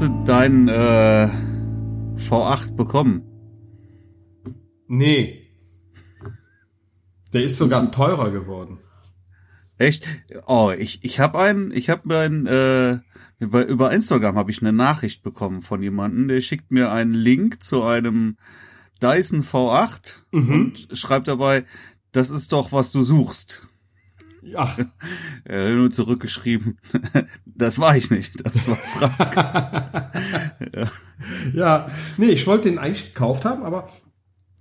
Hast du deinen äh, V8 bekommen? Nee. Der ist sogar teurer geworden. Echt? Oh, ich ich habe einen, ich habe einen äh, über, über Instagram habe ich eine Nachricht bekommen von jemandem, der schickt mir einen Link zu einem Dyson V8 Mhm. und schreibt dabei, das ist doch was du suchst. Ach, Er hat nur zurückgeschrieben, das war ich nicht, das war Frank. ja. Nee, ich wollte den eigentlich gekauft haben, aber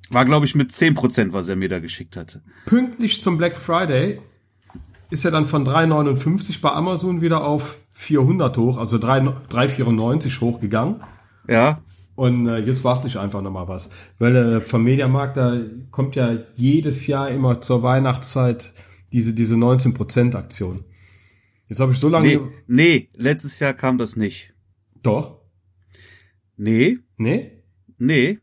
War glaube ich mit 10%, was er mir da geschickt hatte. pünktlich zum Black Friday ist er dann von 3,59 bei Amazon wieder auf 400 hoch, also 3 3,94 hochgegangen. Ja, Und äh, jetzt warte ich einfach noch mal was. Weil äh, vom Mediamarkt, da kommt ja jedes Jahr immer zur Weihnachtszeit diese, diese 19% Aktion. Jetzt habe ich so lange... nee, nee, letztes Jahr kam das nicht. Doch? Nee, Nee? nee.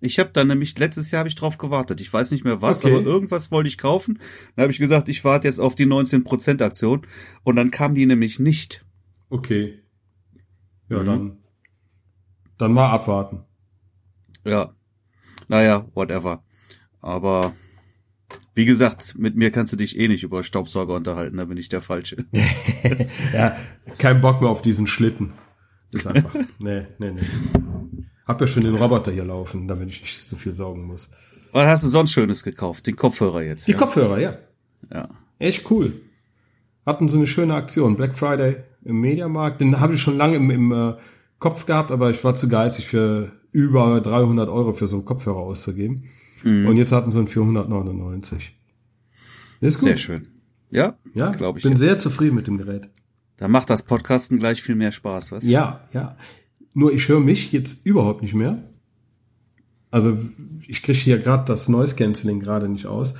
Ich habe dann nämlich, letztes Jahr habe ich drauf gewartet. Ich weiß nicht mehr was, Okay. aber irgendwas wollte ich kaufen. Dann habe ich gesagt, ich warte jetzt auf die 19% Aktion. Und dann kam die nämlich nicht. Okay. Ja, Mhm. dann... Dann mal abwarten. Ja. Naja, whatever. Aber wie gesagt, mit mir kannst du dich eh nicht über Staubsauger unterhalten, da bin ich der Falsche. Ja, kein Bock mehr auf diesen Schlitten. Ist einfach... nee, nee, nee. Hab ja schon den Roboter hier laufen, damit ich nicht so viel saugen muss. Was hast du sonst Schönes gekauft? Den Kopfhörer jetzt. Die ja? Kopfhörer, ja. ja. Echt cool. Hatten so eine schöne Aktion. Black Friday im Mediamarkt. Den habe ich schon lange im, im äh, Kopf gehabt, aber ich war zu geizig für über 300 Euro für so einen Kopfhörer auszugeben. Mhm. Und jetzt hatten sie einen 499. Das ist gut. Sehr schön. Ja, Ja, glaube ich. bin ja. sehr zufrieden mit dem Gerät. Da macht das Podcasten gleich viel mehr Spaß, was? Ja, ja. Nur ich höre mich jetzt überhaupt nicht mehr. Also ich kriege hier gerade das Noise Cancelling gerade nicht aus.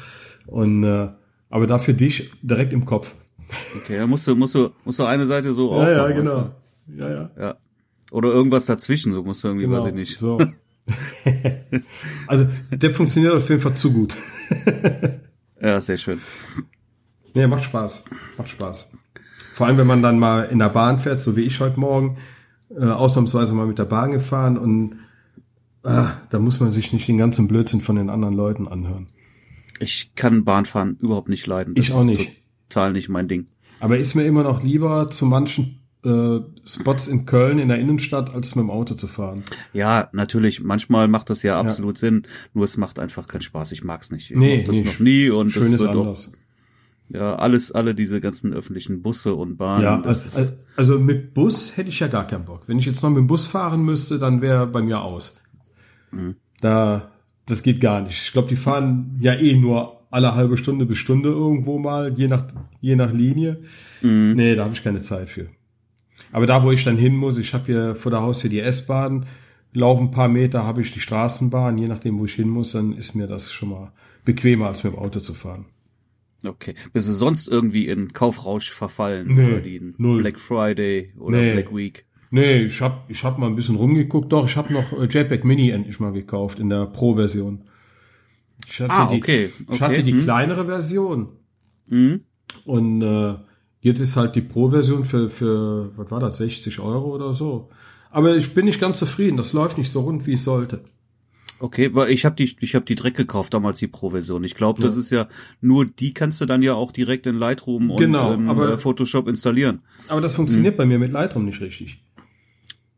Und äh, aber dafür dich direkt im Kopf. Okay, dann musst du, musst du, musst du eine Seite so Ja, ja, aufmachen. genau. Ja, ja. Ja. Oder irgendwas dazwischen, so musst du irgendwie, Genau. weiß ich nicht. So. also der funktioniert auf jeden Fall zu gut. Ja, sehr schön. Nee, macht Spaß. Macht Spaß. Vor allem, wenn man dann mal in der Bahn fährt, so wie ich heute Morgen, äh, ausnahmsweise mal mit der Bahn gefahren und ah, da muss man sich nicht den ganzen Blödsinn von den anderen Leuten anhören. Ich kann Bahnfahren überhaupt nicht leiden. Ich auch ist nicht. Total nicht mein Ding. Aber ist mir immer noch lieber zu manchen äh, Spots in Köln in der Innenstadt, als mit dem Auto zu fahren. Ja, natürlich, manchmal macht das ja absolut Sinn, nur es macht einfach keinen Spaß. Ich mag's nicht. Ich Nee, das nee, noch nie und Schön das ist wird auch, anders. ja, alles, alle diese ganzen öffentlichen Busse und Bahnen. Ja, also, also- also mit Bus hätte ich ja gar keinen Bock. Wenn ich jetzt noch mit dem Bus fahren müsste, dann wäre bei mir aus. Mhm. Da, das geht gar nicht. Ich glaube, die fahren ja eh nur alle halbe Stunde bis Stunde irgendwo mal, je nach, je nach Linie. Mhm. Nee, da habe ich keine Zeit für. Aber da, wo ich dann hin muss, ich habe hier vor der Haustür die S-Bahn, laufe ein paar Meter, habe ich die Straßenbahn, je nachdem, wo ich hin muss, dann ist mir das schon mal bequemer, als mit dem Auto zu fahren. okay. Bist du sonst irgendwie in Kaufrausch verfallen Nee, über die null. Black Friday oder Nee. Black Week? Nee, ich hab, ich hab mal ein bisschen rumgeguckt. Doch, ich habe noch äh, JPEG Mini endlich mal gekauft in der Pro-Version. Ich hatte Ah, die, okay, Ich okay, hatte die hm. kleinere Version. Mhm. Und äh, jetzt ist halt die Pro-Version für, für, was war das, 60 Euro oder so. Aber ich bin nicht ganz zufrieden. Das läuft nicht so rund, wie es sollte. Okay, weil ich habe die, ich habe die direkt gekauft damals die Pro-Version. Ich glaube, das ist ja nur die kannst du dann ja auch direkt in Lightroom und Genau, in aber- äh, Photoshop installieren. Aber das funktioniert bei mir mit Lightroom nicht richtig.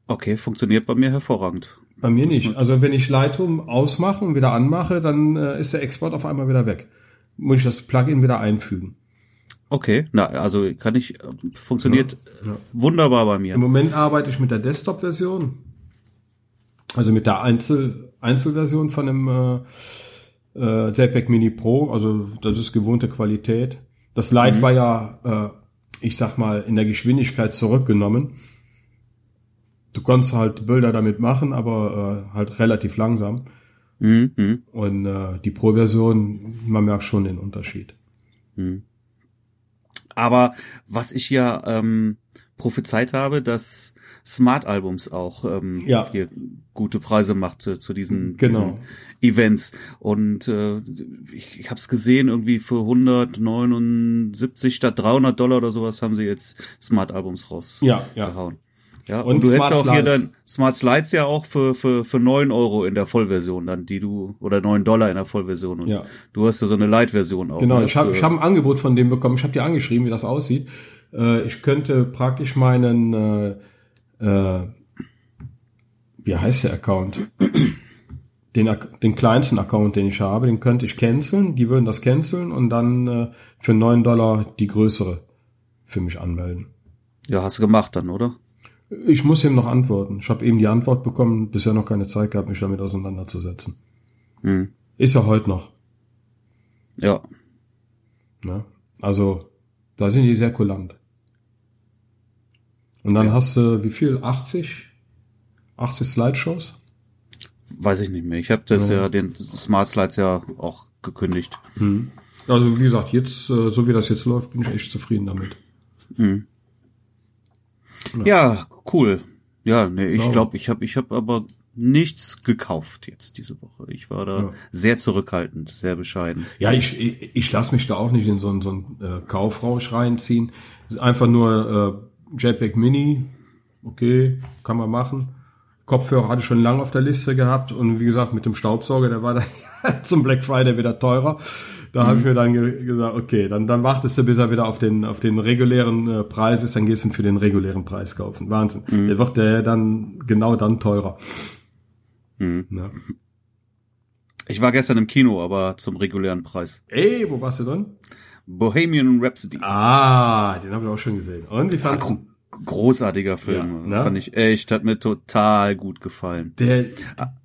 Okay, funktioniert bei mir hervorragend. Bei mir nicht. Also wenn ich Lightroom ausmache und wieder anmache, dann äh, ist der Export auf einmal wieder weg. Muss ich das Plugin wieder einfügen. Okay, na, also kann ich, äh, funktioniert wunderbar bei mir. Im Moment arbeite ich mit der Desktop-Version, also mit der Einzel Einzelversion von dem äh, äh, JPEG Mini Pro. Also das ist gewohnte Qualität. Das Light war ja, äh, ich sag mal, in der Geschwindigkeit zurückgenommen. Du konntest halt Bilder damit machen, aber äh, halt relativ langsam. Mhm, mhm. Und äh, die Pro-Version, man merkt schon den Unterschied. Aber was ich ja ähm, prophezeit habe, dass Smart Albums auch ähm, Ja. hier gute Preise macht zu, zu diesen, Genau. diesen Events. Und äh, ich, ich habe es gesehen, irgendwie für 179 statt 300 Dollar oder sowas haben sie jetzt Smart Albums Ja, ja. Ja, und, und du Smart hättest auch hier dann Smart Slides ja auch für, für, für neun Euro in der Vollversion dann, die du, oder neun Dollar in der Vollversion. Und ja. du hast ja so eine Light-Version auch. Genau, ich habe ich hab ein Angebot von dem bekommen, ich habe dir angeschrieben, wie das aussieht. Äh, ich könnte praktisch meinen, äh, äh, wie heißt der Account? Den, den kleinsten Account, den ich habe, den könnte ich canceln, die würden das canceln und dann äh, für neun Dollar die größere für mich anmelden. Ja, hast du gemacht dann, oder? Ich muss ihm noch antworten. Ich habe eben die Antwort bekommen, bisher noch keine Zeit gehabt, mich damit auseinanderzusetzen. Hm. Ist ja heute noch. Ja. Na, also, da sind die sehr kulant. Und dann ja. hast du, wie viel? 80? 80 Slideshows? Weiß ich nicht mehr. Ich habe das ja. ja, den Smart Slides ja auch gekündigt. Hm. Also wie gesagt, jetzt, äh, so wie das jetzt läuft, bin ich echt zufrieden damit. Hm. Ja. ja, cool. Ja, nee, ich glaube, ich habe ich hab aber nichts gekauft jetzt diese Woche. Ich war da ja. sehr zurückhaltend, sehr bescheiden. Ja, ich, ich, ich lasse mich da auch nicht in so einen, so einen äh, Kaufrausch reinziehen. Einfach nur äh, JPEG Mini, okay, kann man machen. Kopfhörer hatte ich schon lange auf der Liste gehabt und wie gesagt, mit dem Staubsauger, der war dann zum Black Friday wieder teurer. Da mhm. habe ich mir dann ge gesagt, okay, dann, dann wartest du, bis er wieder auf den, auf den regulären äh, Preis ist, dann gehst du ihn für den regulären Preis kaufen. Wahnsinn. Mhm. Der wird der dann genau dann teurer. Mhm. Ja. Ich war gestern im Kino, aber zum regulären Preis. Ey, wo warst du dann? Bohemian Rhapsody. Ah, den habe ich auch schon gesehen. Und wie fandest du? Großartiger Film. Ja, ne? Fand ich echt, hat mir total gut gefallen. Der,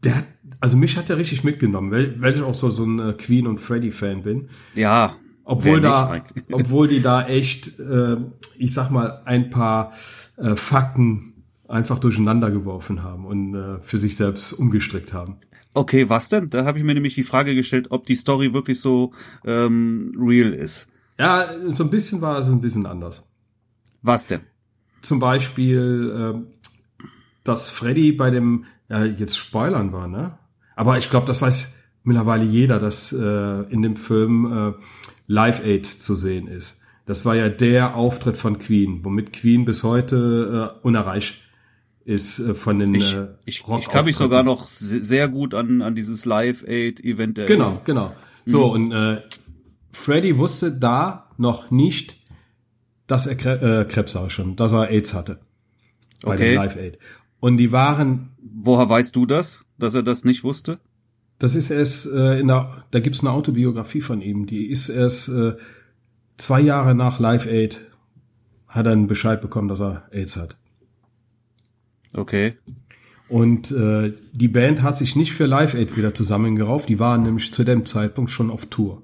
der hat also mich hat er richtig mitgenommen, weil, weil ich auch so, so ein äh, Queen und Freddy Fan bin. Ja. Obwohl da, obwohl die da echt, äh, ich sag mal, ein paar äh, Fakten einfach durcheinander geworfen haben und äh, für sich selbst umgestrickt haben. Okay, was denn? Da habe ich mir nämlich die Frage gestellt, ob die Story wirklich so ähm, real ist. Ja, so ein bisschen war es ein bisschen anders. Was denn? Zum Beispiel, äh, dass Freddy bei dem, ja, jetzt Spoilern war, ne? Aber ich glaube, das weiß mittlerweile jeder, dass äh, in dem Film äh, Live Aid zu sehen ist. Das war ja der Auftritt von Queen, womit Queen bis heute äh, unerreicht ist äh, von den ich, äh, ich, ich kann mich sogar noch sehr gut an an dieses Live Aid Event erinnern. Genau, genau. So mhm. und äh, Freddy wusste da noch nicht, dass er Kre äh, Krebs auch schon, dass er AIDS hatte bei okay. dem Live Aid. Und die waren. Woher weißt du das? dass er das nicht wusste? Das ist erst äh, in der, da gibt's eine Autobiografie von ihm, die ist erst äh, zwei Jahre nach Live Aid hat er einen Bescheid bekommen, dass er AIDS hat. Okay. Und äh, die Band hat sich nicht für Live Aid wieder zusammengerauft, die waren nämlich zu dem Zeitpunkt schon auf Tour.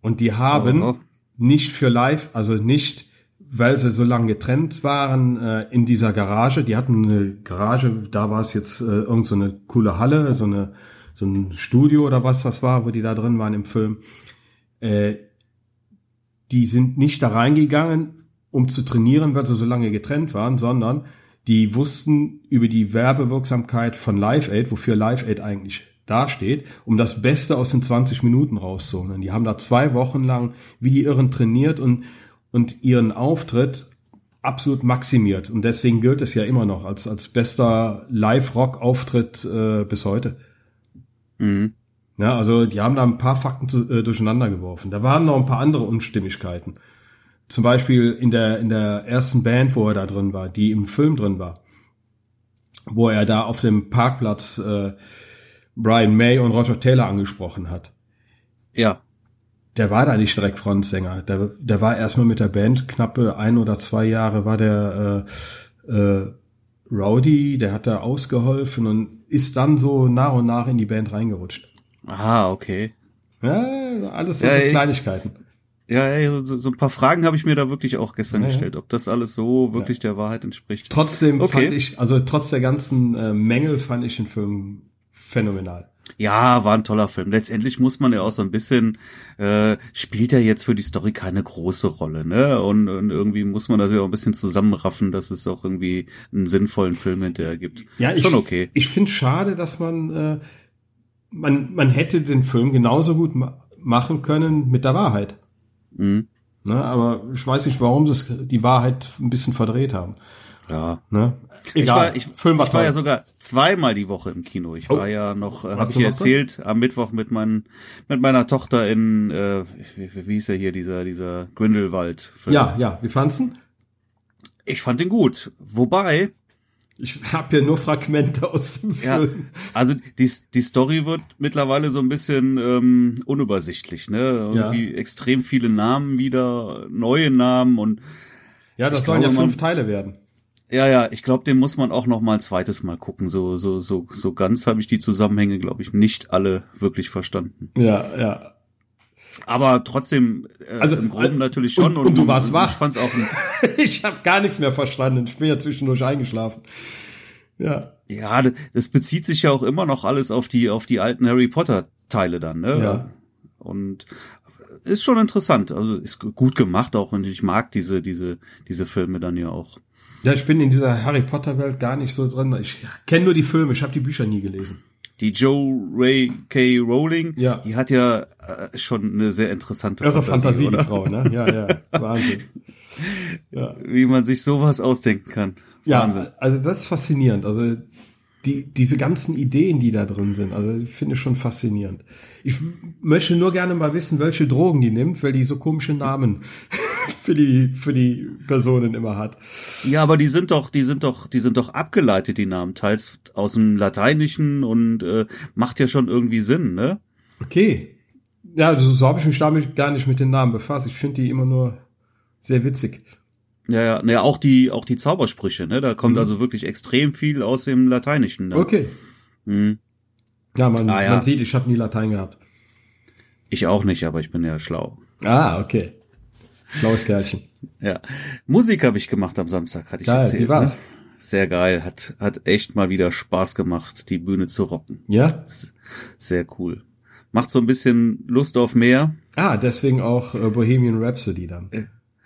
Und die haben oh, oh. Nicht für Live, also nicht weil sie so lange getrennt waren äh, in dieser Garage. Die hatten eine Garage, da war es jetzt äh, irgend so eine coole Halle, so eine so ein Studio oder was das war, wo die da drin waren im Film. Äh, die sind nicht da reingegangen, um zu trainieren, weil sie so lange getrennt waren, sondern die wussten über die Werbewirksamkeit von Live Aid, wofür Live Aid eigentlich dasteht, um das Beste aus den 20 Minuten rauszuholen. Die haben da zwei Wochen lang wie die Irren trainiert und und ihren Auftritt absolut maximiert. Und deswegen gilt es ja immer noch als, als bester Live-Rock-Auftritt äh, bis heute. Mhm. Ja, also die haben da ein paar Fakten zu, äh, durcheinander geworfen. Da waren noch ein paar andere Unstimmigkeiten. Zum Beispiel in der, in der ersten Band, wo er da drin war, die im Film drin war, wo er da auf dem Parkplatz äh, Brian May und Roger Taylor angesprochen hat. Ja der war da nicht direkt Frontsänger. Der, der war erstmal mit der Band knappe ein oder zwei Jahre war der äh, äh, Rowdy, der hat da ausgeholfen und ist dann so nach und nach in die Band reingerutscht. Ah, okay. Ja, alles so, ja, so Kleinigkeiten. ja, ja so, so ein paar Fragen habe ich mir da wirklich auch gestern ja, gestellt, ob das alles so wirklich ja. der Wahrheit entspricht. Trotzdem okay. fand ich, also trotz der ganzen äh, Mängel fand ich den Film phänomenal. Ja, war ein toller Film. Letztendlich muss man ja auch so ein bisschen, äh, spielt ja jetzt für die Story keine große Rolle, ne? Und, und irgendwie muss man das ja auch ein bisschen zusammenraffen, dass es auch irgendwie einen sinnvollen Film hinterher gibt. Ja, schon ich, okay. Ich finde schade, dass man, äh, man, man hätte den Film genauso gut ma machen können mit der Wahrheit. Mhm. Ne, aber ich weiß nicht, warum sie die Wahrheit ein bisschen verdreht haben. Ja. Ne? Ich war, ich, Film war, ich war ja sogar zweimal die Woche im Kino. Ich war oh. ja noch, äh, habe ich dir erzählt, am Mittwoch mit, mein, mit meiner Tochter in, äh, wie, wie hieß er hier, dieser, dieser Grindelwald. -Film. Ja, ja. Wie fandst du Ich fand ihn gut. Wobei, ich habe ja nur Fragmente aus dem Film. Ja, also die, die Story wird mittlerweile so ein bisschen ähm, unübersichtlich, ne? Irgendwie ja. extrem viele Namen wieder, neue Namen und ja, das sollen glaube, ja fünf Teile werden. Ja, ja, ich glaube, den muss man auch noch mal ein zweites Mal gucken. So, so, so, so ganz habe ich die Zusammenhänge, glaube ich, nicht alle wirklich verstanden. Ja, ja. Aber trotzdem, äh, also im Groben äh, natürlich schon. Und, und, und du warst wach. Ich fand's auch. ich habe gar nichts mehr verstanden. Ich bin ja zwischendurch eingeschlafen. Ja. Ja, das bezieht sich ja auch immer noch alles auf die auf die alten Harry Potter Teile dann, ne? Ja. Und ist schon interessant. Also ist gut gemacht auch und ich mag diese diese diese Filme dann ja auch. Ja, ich bin in dieser Harry Potter Welt gar nicht so drin. Ich kenne nur die Filme. Ich habe die Bücher nie gelesen die Joe Ray K. Rowling, ja. die hat ja äh, schon eine sehr interessante Irre Fantasie, Fantasie die Frau, ne? Ja, ja, Wahnsinn. Ja. Wie man sich sowas ausdenken kann. Wahnsinn. Ja, also das ist faszinierend. Also die, diese ganzen Ideen, die da drin sind, also finde ich schon faszinierend. Ich möchte nur gerne mal wissen, welche Drogen die nimmt, weil die so komische Namen für die, für die Personen immer hat. Ja, aber die sind doch, die sind doch, die sind doch abgeleitet, die Namen, teils aus dem Lateinischen und äh, macht ja schon irgendwie Sinn, ne? Okay. Ja, also so habe ich mich damit gar nicht mit den Namen befasst. Ich finde die immer nur sehr witzig. Ja, ja, ne, auch die, auch die Zaubersprüche, ne? Da kommt mhm. also wirklich extrem viel aus dem Lateinischen. Ne? Okay. Mhm. Ja, man, ah, ja. man sieht, ich habe nie Latein gehabt. Ich auch nicht, aber ich bin ja schlau. Ah, okay. Schlaues Kerlchen. Ja. Musik habe ich gemacht am Samstag, hatte ich geil, erzählt. Wie war's? Ne? Sehr geil, hat hat echt mal wieder Spaß gemacht, die Bühne zu rocken. Ja. Sehr cool. Macht so ein bisschen Lust auf mehr. Ah, deswegen auch äh, Bohemian Rhapsody dann. Äh,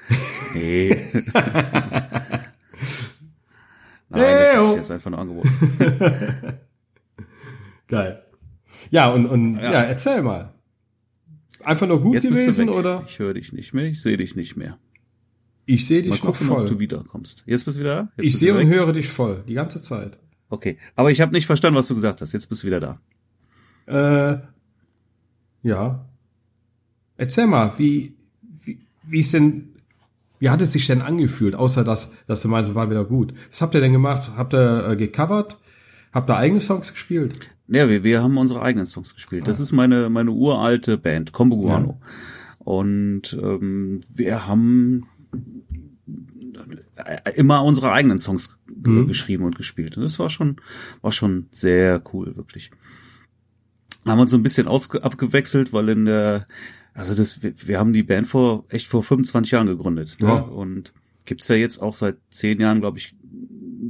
nee. Nein, das hätte ich jetzt einfach nur angeboten. Geil. Ja, und, und ja. ja, erzähl mal. Einfach nur gut Jetzt gewesen oder? Ich höre dich nicht mehr, ich sehe dich nicht mehr. Ich sehe dich Mal gucken, noch voll. Ob du wiederkommst. Jetzt bist du wieder da? Jetzt ich sehe und höre dich voll, die ganze Zeit. Okay, aber ich habe nicht verstanden, was du gesagt hast. Jetzt bist du wieder da. Äh, ja. Erzähl mal, wie, wie, wie ist denn, wie hat es sich denn angefühlt, außer dass, dass du meinst, war wieder gut. Was habt ihr denn gemacht? Habt ihr äh, gecovert? Habt ihr eigene Songs gespielt? Ja, wir, wir haben unsere eigenen Songs gespielt. Das ah. ist meine, meine uralte Band, Combo Guano. Ja. Und ähm, wir haben immer unsere eigenen Songs mhm. geschrieben und gespielt. Und das war schon, war schon sehr cool, wirklich. Haben uns so ein bisschen aus, abgewechselt, weil in der, also das, wir, wir haben die Band vor, echt vor 25 Jahren gegründet. Ne? Ja. Ne? Und gibt's ja jetzt auch seit zehn Jahren, glaube ich,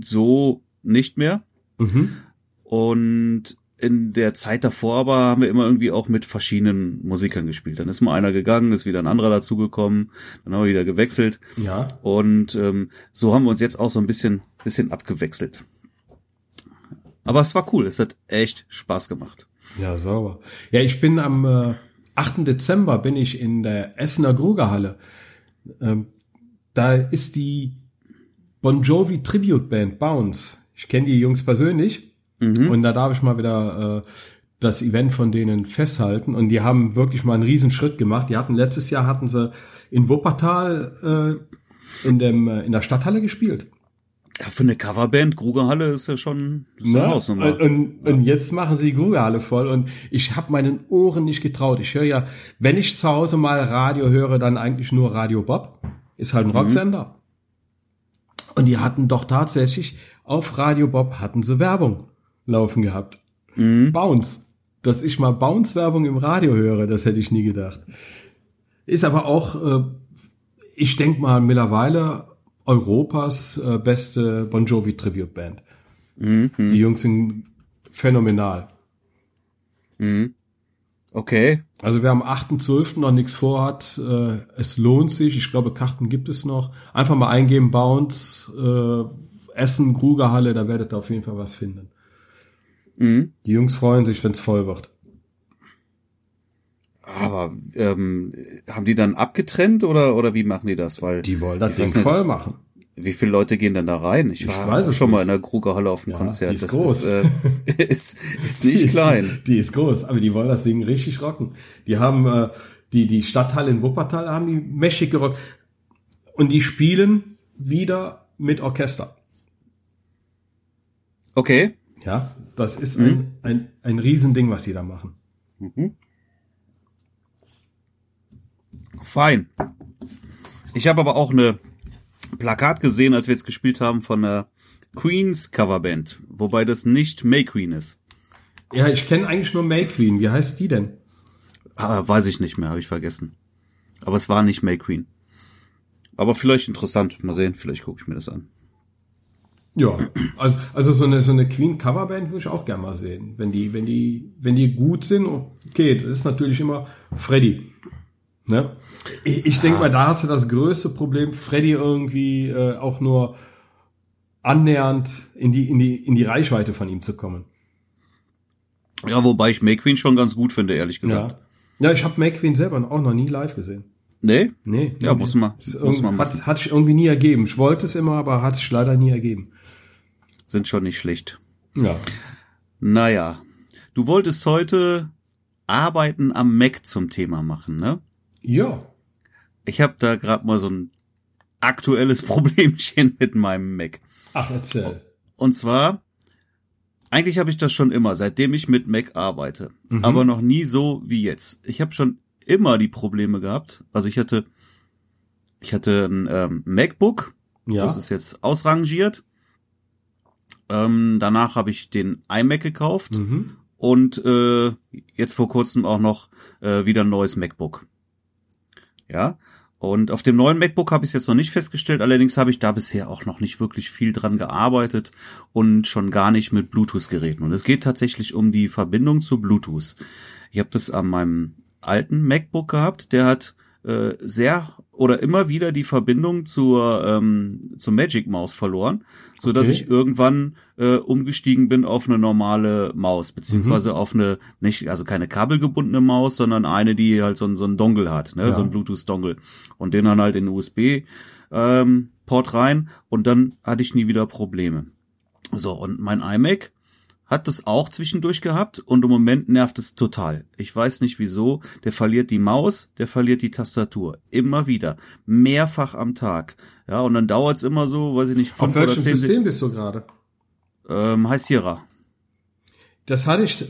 so nicht mehr. Mhm. Und in der Zeit davor aber haben wir immer irgendwie auch mit verschiedenen Musikern gespielt. Dann ist mal einer gegangen, ist wieder ein anderer dazugekommen, dann haben wir wieder gewechselt. Ja. Und ähm, so haben wir uns jetzt auch so ein bisschen, bisschen abgewechselt. Aber es war cool, es hat echt Spaß gemacht. Ja, sauber. Ja, ich bin am äh, 8. Dezember bin ich in der Essener Grugerhalle. Ähm, da ist die Bon Jovi Tribute Band Bounce. Ich kenne die Jungs persönlich Mhm. Und da darf ich mal wieder äh, das Event von denen festhalten. Und die haben wirklich mal einen riesen Schritt gemacht. Die hatten letztes Jahr hatten sie in Wuppertal äh, in dem äh, in der Stadthalle gespielt. Ja, für eine Coverband, Grugerhalle ist ja schon ist ja, Hausnummer. Und, und, ja. und jetzt machen sie die Grugerhalle voll und ich habe meinen Ohren nicht getraut. Ich höre ja, wenn ich zu Hause mal Radio höre, dann eigentlich nur Radio Bob. Ist halt ein mhm. Rocksender. Und die hatten doch tatsächlich auf Radio Bob hatten sie Werbung laufen gehabt. Mhm. Bounce. Dass ich mal Bounce-Werbung im Radio höre, das hätte ich nie gedacht. Ist aber auch, äh, ich denke mal mittlerweile Europas äh, beste Bon Jovi Tribute Band. Mhm. Die Jungs sind phänomenal. Mhm. Okay. Also wer am 8.12. noch nichts vorhat, äh, es lohnt sich. Ich glaube, Karten gibt es noch. Einfach mal eingeben, Bounce, äh, Essen, Krugerhalle, da werdet ihr auf jeden Fall was finden. Mhm. Die Jungs freuen sich, wenn es voll wird. Aber ähm, haben die dann abgetrennt oder oder wie machen die das? Weil die wollen das Ding voll machen. Wie viele Leute gehen denn da rein? Ich war weiß es schon mal nicht. in der Krugerhalle auf dem Ja, Konzert. die ist das groß. Ist, äh, ist, ist nicht Die ist- klein. Die ist groß, aber die wollen das Ding richtig rocken. Die haben äh, die die Stadthalle in Wuppertal haben die mächtig gerockt und die spielen wieder mit Orchester. Okay. Ja, das ist ein, ein ein Riesending, was die da machen. Fein. Ich habe aber auch eine Plakat gesehen, als wir jetzt gespielt haben von der Queens Coverband, wobei das nicht May Queen ist. Ja, ich kenne eigentlich nur May Queen. Wie heißt die denn? Ah, weiß ich nicht mehr, habe ich vergessen. Aber es war nicht May Queen. Aber vielleicht interessant. Mal sehen, vielleicht gucke ich mir das an. Ja, also, also so eine so eine Queen Coverband würde ich auch gerne mal sehen, wenn die wenn die wenn die gut sind. Okay, das ist natürlich immer Freddy. Ne? Ich, ich denke mal, da hast du das größte Problem, Freddy irgendwie äh, auch nur annähernd in die in die in die Reichweite von ihm zu kommen. Ja, wobei ich May Queen schon ganz gut finde, ehrlich gesagt. Ja, ja ich habe May Queen selber auch noch nie live gesehen. Nee? Nee. Ja, nee. muss man- muss man machen. Hat, hat sich irgendwie nie ergeben. Ich wollte es immer, aber hat sich leider nie ergeben. Sind schon nicht schlecht. Ja. Naja. Du wolltest heute Arbeiten am Mac zum Thema machen, ne? Ja. Ich habe da gerade mal so ein aktuelles Problemchen mit meinem Mac. Ach, erzähl. Und zwar, eigentlich habe ich das schon immer, seitdem ich mit Mac arbeite. Aber noch nie so wie jetzt. Ich habe schon immer die Probleme gehabt. Also ich hatte, ich hatte ein ähm, MacBook, Ja. das ist jetzt ausrangiert. Ähm, danach habe ich den iMac gekauft Mhm. und äh, jetzt vor kurzem auch noch äh, wieder ein neues MacBook. Ja. Und auf dem neuen MacBook habe ich es jetzt noch nicht festgestellt, allerdings habe ich da bisher auch noch nicht wirklich viel dran gearbeitet und schon gar nicht mit Bluetooth-Geräten. Und es geht tatsächlich um die Verbindung zu Bluetooth. Ich habe das an meinem alten MacBook gehabt, der hat äh, sehr oder immer wieder die Verbindung zur ähm, zur Magic Maus verloren, so dass Okay. ich irgendwann äh, umgestiegen bin auf eine normale Maus beziehungsweise auf eine nicht also keine kabelgebundene Maus, sondern eine, die halt so ein so ein Dongle hat, ne, Ja. so ein Bluetooth Dongle und den dann halt in den USB ähm, Port rein und dann hatte ich nie wieder Probleme. So und mein iMac hat das auch zwischendurch gehabt und im Moment nervt es total. Ich weiß nicht wieso. Der verliert die Maus, der verliert die Tastatur. Immer wieder. Mehrfach am Tag. Ja, und dann dauert's immer so, weiß ich nicht, Auf fünf oder welchem zehn System bist du gerade? Ähm, High Sierra. Das hatte ich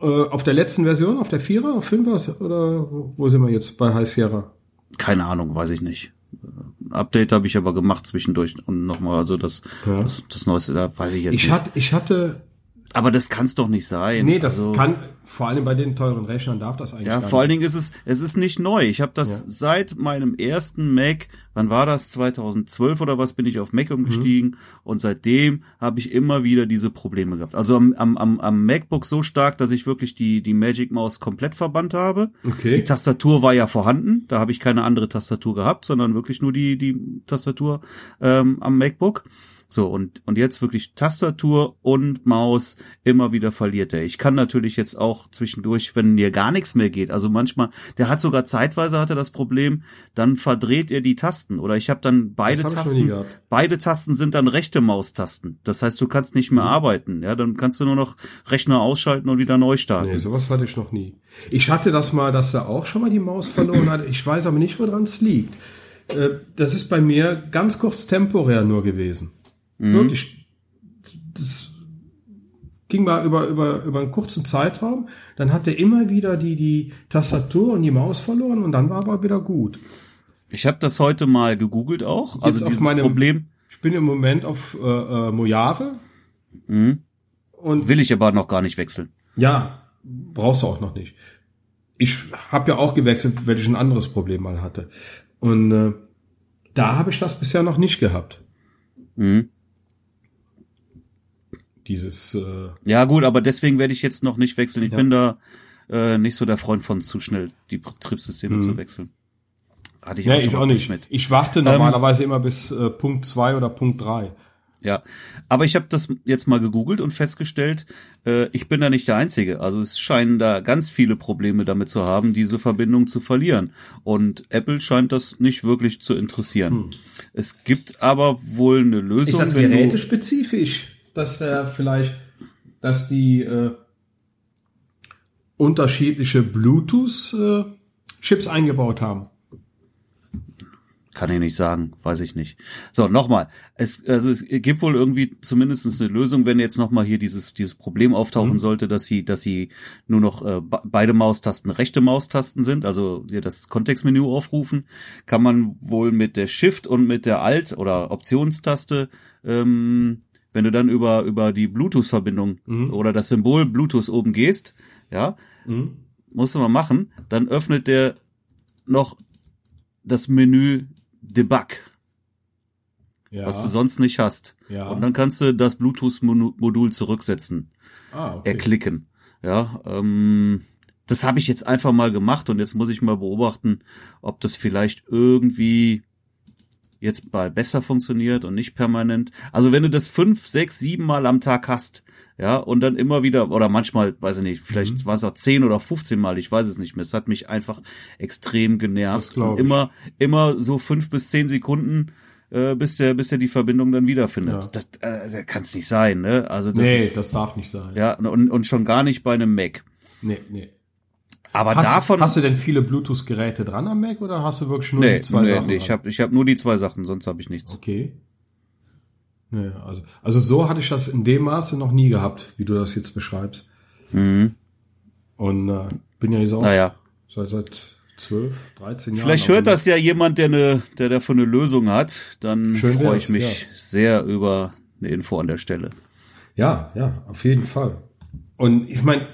äh, auf der letzten Version, auf der Vierer, auf Fünfer oder wo wo sind wir jetzt bei High Sierra? Keine Ahnung, weiß ich nicht. Update habe ich aber gemacht zwischendurch und nochmal, also das, Ja. das, das Neueste, da weiß ich jetzt Ich nicht. hatte, ich hatte, aber das kann's doch nicht sein. nee, das also, kann, vor allem bei den teuren Rechnern darf das eigentlich Ja, vor allen. Dingen ist es, es ist nicht neu. Ich habe das Ja. seit meinem ersten Mac, wann war das? 2012 oder was bin ich auf Mhm. Mac umgestiegen und seitdem habe ich immer wieder diese Probleme gehabt. Also am, am, am, am MacBook so stark, dass ich wirklich die, die Magic Maus komplett verbannt habe. Okay. Die Tastatur war ja vorhanden, da habe ich keine andere Tastatur gehabt, sondern wirklich nur die, die Tastatur ähm, am MacBook. So, und, und jetzt wirklich Tastatur und Maus immer wieder verliert er. Ich kann natürlich jetzt auch zwischendurch, wenn mir gar nichts mehr geht, also manchmal, der hat sogar zeitweise hatte das Problem, dann verdreht er die Tasten oder ich habe dann beide hab Tasten, beide Tasten sind dann rechte Maustasten. Das heißt, du kannst nicht mehr Mhm. arbeiten, ja, dann kannst du nur noch Rechner ausschalten und wieder neu starten. Nee, sowas hatte ich noch nie. Ich hatte das mal, dass er auch schon mal die Maus verloren hat. Ich weiß aber nicht, woran es liegt. Äh, Das ist bei mir ganz kurz temporär nur gewesen. Wirklich. Das ging mal über, über, über einen kurzen Zeitraum. Dann hat er immer wieder die, die Tastatur und die Maus verloren und dann war aber wieder gut. Ich habe das heute mal gegoogelt auch, also auf dieses meinem- Problem Ich bin im Moment auf äh, äh, Mojave. Und will ich aber noch gar nicht wechseln. Ja, brauchst du auch noch nicht. Ich habe ja auch gewechselt, weil ich ein anderes Problem mal hatte. Und äh, da habe ich das bisher noch nicht gehabt. Mhm. Dieses, äh, Ja gut, aber deswegen werde ich jetzt noch nicht wechseln. Ich bin da äh, nicht so der Freund von zu schnell die Betriebssysteme zu wechseln. Hatte ich ja, auch ich auch nicht. mit. Ich warte normalerweise immer bis äh, Punkt zwei oder Punkt drei. Ja, aber ich habe das jetzt mal gegoogelt und festgestellt, äh, ich bin da nicht der Einzige. Also es scheinen da ganz viele Probleme damit zu haben, diese Verbindung zu verlieren. Und Apple scheint das nicht wirklich zu interessieren. Hm. Es gibt aber wohl eine Lösung. Ist das gerätespezifisch, dass er vielleicht, dass die äh, unterschiedliche Bluetooth-Chips äh, eingebaut haben? Kann ich nicht sagen, weiß ich nicht. So, nochmal. Es, also es gibt wohl irgendwie zumindest eine Lösung, wenn jetzt nochmal hier dieses, dieses Problem auftauchen mhm. sollte, dass sie, dass sie nur noch äh, beide Maustasten rechte Maustasten sind, also hier das Kontextmenü aufrufen, kann man wohl mit der Shift und mit der Alt- oder Optionstaste, ähm, wenn du dann über, über die Bluetooth-Verbindung mhm. oder das Symbol Bluetooth oben gehst, ja, mhm. musst du mal machen, dann öffnet der noch das Menü Debug. Ja. Was du sonst nicht hast. Ja. Und dann kannst du das Bluetooth-Modul zurücksetzen. Ah, okay. Erklicken. Ja, ähm, das habe ich jetzt einfach mal gemacht und jetzt muss ich mal beobachten, ob das vielleicht irgendwie jetzt mal besser funktioniert und nicht permanent. Also wenn du das fünf, sechs, sieben Mal am Tag hast, ja, und dann immer wieder, oder manchmal, weiß ich nicht, vielleicht mhm. war es auch zehn oder 15 Mal, ich weiß es nicht mehr. Es hat mich einfach extrem genervt. Und immer, immer so fünf bis zehn Sekunden, äh, bis der, bis der die Verbindung dann wiederfindet. Ja. Das, äh, das kann es nicht sein, ne? Also das nee, ist, das darf nicht sein. Ja, und, und schon gar nicht bei einem Mac. Nee, nee. Aber hast, davon. Hast du denn viele Bluetooth-Geräte dran am Mac oder hast du wirklich nur nee, die zwei nee, Sachen? Nee, ich habe ich hab nur die zwei Sachen, sonst habe ich nichts. Okay. Nee, also, also so hatte ich das in dem Maße noch nie gehabt, wie du das jetzt beschreibst. Mhm. Und äh, bin ja jetzt auch naja. seit, seit 12, 13 Jahren. Vielleicht hört das ja jemand, der eine, der dafür eine Lösung hat. Dann freue ich mich ja. sehr über eine Info an der Stelle. Ja, ja, auf jeden Fall. Und ich meine,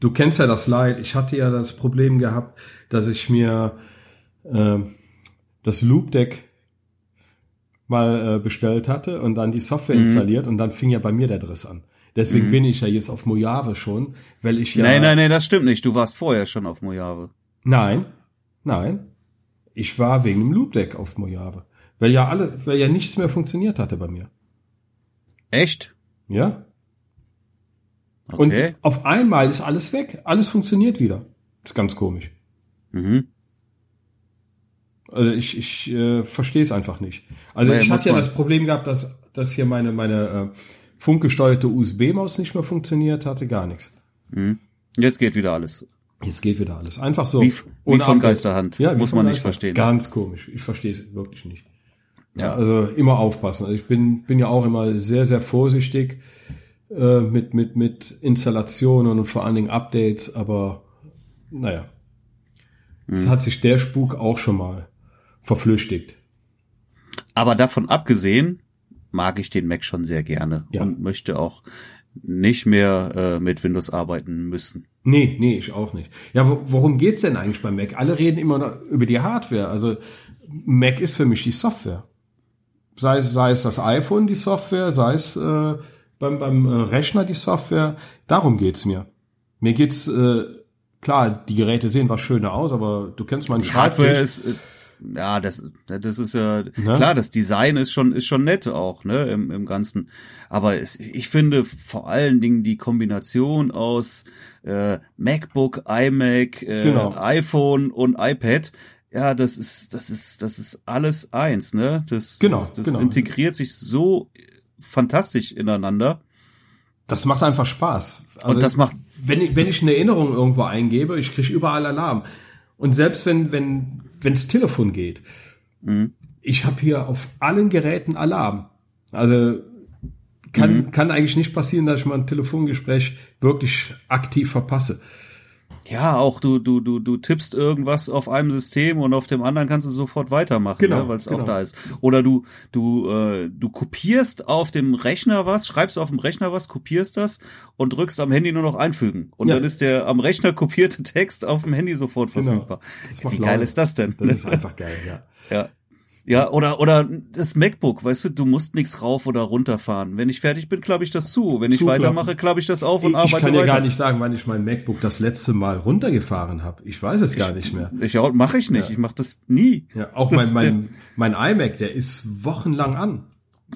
du kennst ja das Leid. Ich hatte ja das Problem gehabt, dass ich mir äh, das Loop Deck mal äh, bestellt hatte und dann die Software mhm. installiert und dann fing ja bei mir der Driss an. Deswegen mhm. bin ich ja jetzt auf Mojave schon, weil ich ja. Nein, nein, nein, das stimmt nicht. Du warst vorher schon auf Mojave. Nein, nein. Ich war wegen dem Loop Deck auf Mojave. Weil ja alle, weil ja nichts mehr funktioniert hatte bei mir. Echt? Ja. Okay. Und auf einmal ist alles weg. Alles funktioniert wieder. ist ganz komisch. Mhm. Also ich, ich äh, verstehe es einfach nicht. Also naja, ich hatte ja das Problem gehabt, dass, dass hier meine, meine äh, funkgesteuerte USB-Maus nicht mehr funktioniert hatte, gar nichts. Mhm. Jetzt geht wieder alles. Jetzt geht wieder alles. Einfach so. Wie, wie von Geisterhand. Ja, muss man nicht verstehen. Ganz komisch. Ich verstehe es wirklich nicht. Ja. Also immer aufpassen. Also ich bin, bin ja auch immer sehr, sehr vorsichtig äh, mit, mit, mit Installationen und vor allen Dingen Updates, aber naja. Es mhm. hat sich der Spuk auch schon mal verflüchtigt. Aber davon abgesehen mag ich den Mac schon sehr gerne ja. und möchte auch nicht mehr äh, mit Windows arbeiten müssen. Nee, nee, ich auch nicht. Ja, worum geht's denn eigentlich beim Mac? Alle reden immer noch über die Hardware. Also Mac ist für mich die Software. Sei es, sei es das iPhone die Software, sei es äh, beim, beim äh, Rechner die Software. Darum geht's mir. Mir geht's, äh, klar, die Geräte sehen was schöner aus, aber du kennst meinen Schreibtisch. Hardware ist, äh, ja, das, das ist ja ne? klar, das Design ist schon ist schon nett auch, ne, im, im Ganzen. Aber es, ich finde vor allen Dingen die Kombination aus äh, MacBook, iMac, äh, genau. iPhone und iPad. Ja, das ist das ist das ist alles eins, ne? Das genau, das genau. integriert sich so fantastisch ineinander. Das macht einfach Spaß. Also und das macht, wenn ich, wenn ich eine Erinnerung irgendwo eingebe, ich kriege überall Alarm. Und selbst wenn wenn wenns Telefon geht, mhm. ich habe hier auf allen Geräten Alarm. Also kann mhm. kann eigentlich nicht passieren, dass ich mal ein Telefongespräch wirklich aktiv verpasse ja, auch du, du, du, du tippst irgendwas auf einem System und auf dem anderen kannst du sofort weitermachen, genau, ne, weil es genau. auch da ist. Oder du, du, äh, du kopierst auf dem Rechner was, schreibst auf dem Rechner was, kopierst das und drückst am Handy nur noch einfügen. Und ja. dann ist der am Rechner kopierte Text auf dem Handy sofort genau. verfügbar. Wie geil ist das denn? Das ist einfach geil, ja. Ja. Ja, oder, oder das MacBook, weißt du, du musst nichts rauf oder runterfahren. Wenn ich fertig bin, klappe ich das zu. Wenn ich Zuklappen. weitermache, klappe ich das auf und ich arbeite weiter. Ich kann dir gar nicht sagen, wann ich mein MacBook das letzte Mal runtergefahren habe. Ich weiß es gar nicht mehr. Ich mache ich nicht. Ja. Ich mache das nie. Ja, auch das mein, mein, mein iMac, der ist wochenlang an.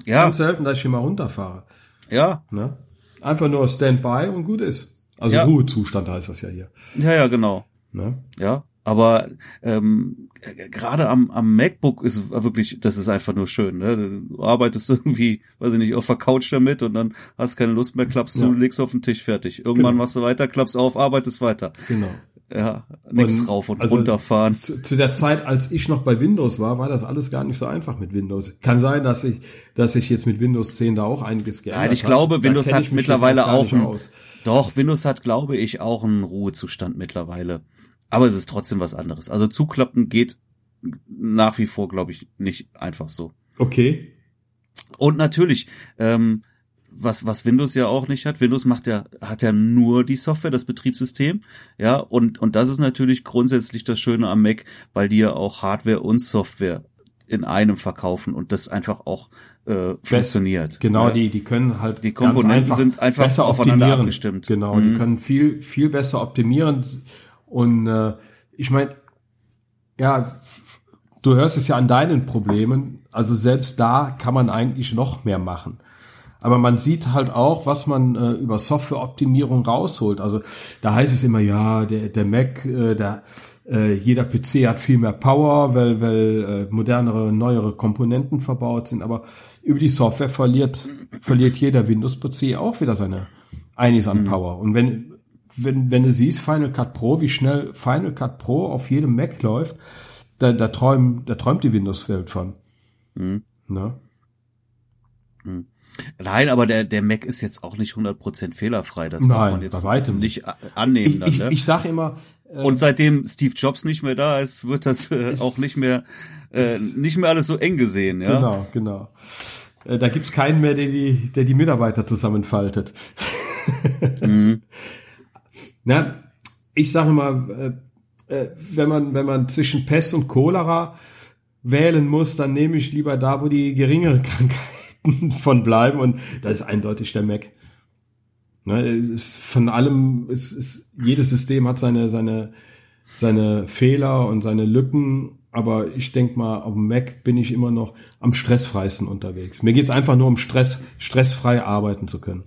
Ja. Ganz selten, dass ich hier mal runterfahre. Ja, Ne? Einfach nur Standby und gut ist. Also Ja. Ruhezustand heißt das ja hier. ja, ja, genau. Ne? Ja, aber ähm, gerade am, am MacBook ist wirklich, das ist einfach nur schön. Ne? Du arbeitest irgendwie, weiß ich nicht, auf der Couch damit und dann hast keine Lust mehr, klappst zu, Ja. legst auf den Tisch fertig. Irgendwann Genau. machst du weiter, klappst auf, arbeitest weiter. Genau. Ja, Und rauf und also runterfahren. Zu, zu der Zeit, als ich noch bei Windows war, war das alles gar nicht so einfach mit Windows. Kann sein, dass ich, dass ich jetzt mit Windows 10 da auch einiges geändert Nein, ich habe. glaube, Windows hat mittlerweile auch ein, doch, Windows hat, glaube ich, auch einen Ruhezustand mittlerweile. Aber es ist trotzdem was anderes. Also zuklappen geht nach wie vor, glaube ich, nicht einfach so. Okay. Und natürlich, ähm, was, was Windows ja auch nicht hat, Windows macht ja, hat ja nur die Software, das Betriebssystem, ja, und, und das ist natürlich grundsätzlich das Schöne am Mac, weil die ja auch Hardware und Software in einem verkaufen und das einfach auch äh, funktioniert. Genau, ja. die, die können halt Die Komponenten sind einfach besser aufeinander optimieren. abgestimmt. Genau, die können viel, viel besser optimieren. Und äh, ich meine, ja, du hörst es ja an deinen Problemen. Also selbst da kann man eigentlich noch mehr machen. Aber man sieht halt auch, was man äh, über Softwareoptimierung rausholt. Also da heißt es immer, ja, der, der Mac, äh, der, äh, jeder PC hat viel mehr Power, weil, weil äh, modernere, neuere Komponenten verbaut sind. Aber über die Software verliert, verliert jeder Windows-PC auch wieder seine einiges an Power. Und wenn, wenn, wenn du siehst, Final Cut Pro, wie schnell Final Cut Pro auf jedem Mac läuft, da, da, träumt, da träumt die Windows-Welt von. Ne? Nein, aber der, der Mac ist jetzt auch nicht 100% fehlerfrei. Das darf Nein, man jetzt bei weitem nicht annehmen. Ich, Dann, ich, ne? ich sag immer, Und seitdem Steve Jobs nicht mehr da ist, wird das äh, auch nicht mehr äh, nicht mehr alles so eng gesehen, ja. Genau, genau. Äh, Da gibt's keinen mehr, der die, der die Mitarbeiter zusammenfaltet. Mhm. Na, ich sage immer, äh, äh, wenn man wenn man zwischen Pest und Cholera wählen muss, dann nehme ich lieber da, wo die geringeren Krankheiten von bleiben und das ist eindeutig der Mac. Ne, ist von allem, es ist, jedes System hat seine seine seine Fehler und seine Lücken, aber ich denk mal, auf dem Mac bin ich immer noch am stressfreisten unterwegs. Mir geht's einfach nur um Stress, stressfrei arbeiten zu können.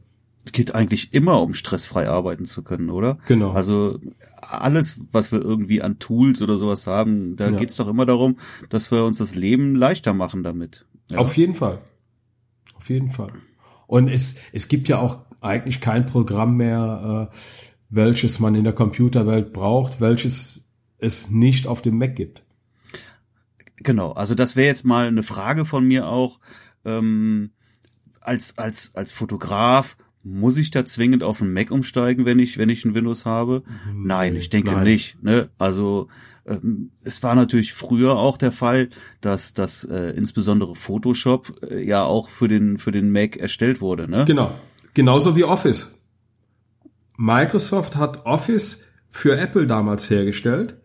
Es geht eigentlich immer um stressfrei arbeiten zu können, oder? Genau. Also alles, was wir irgendwie an Tools oder sowas haben, da Ja. geht's doch immer darum, dass wir uns das Leben leichter machen damit. Ja. Auf jeden Fall. Auf jeden Fall. Und es, es gibt ja auch eigentlich kein Programm mehr, äh, welches man in der Computerwelt braucht, welches es nicht auf dem Mac gibt. Genau, also das wäre jetzt mal eine Frage von mir auch. Ähm, als, als, als Fotograf, muss ich da zwingend auf einen Mac umsteigen, wenn ich, wenn ich ein Windows habe? Nein, ich denke nein. nicht. Ne? Also ähm, es war natürlich früher auch der Fall, dass das äh, insbesondere Photoshop äh, ja auch für den, für den Mac erstellt wurde. Ne? Genau. Genauso wie Office. Microsoft hat Office für Apple damals hergestellt,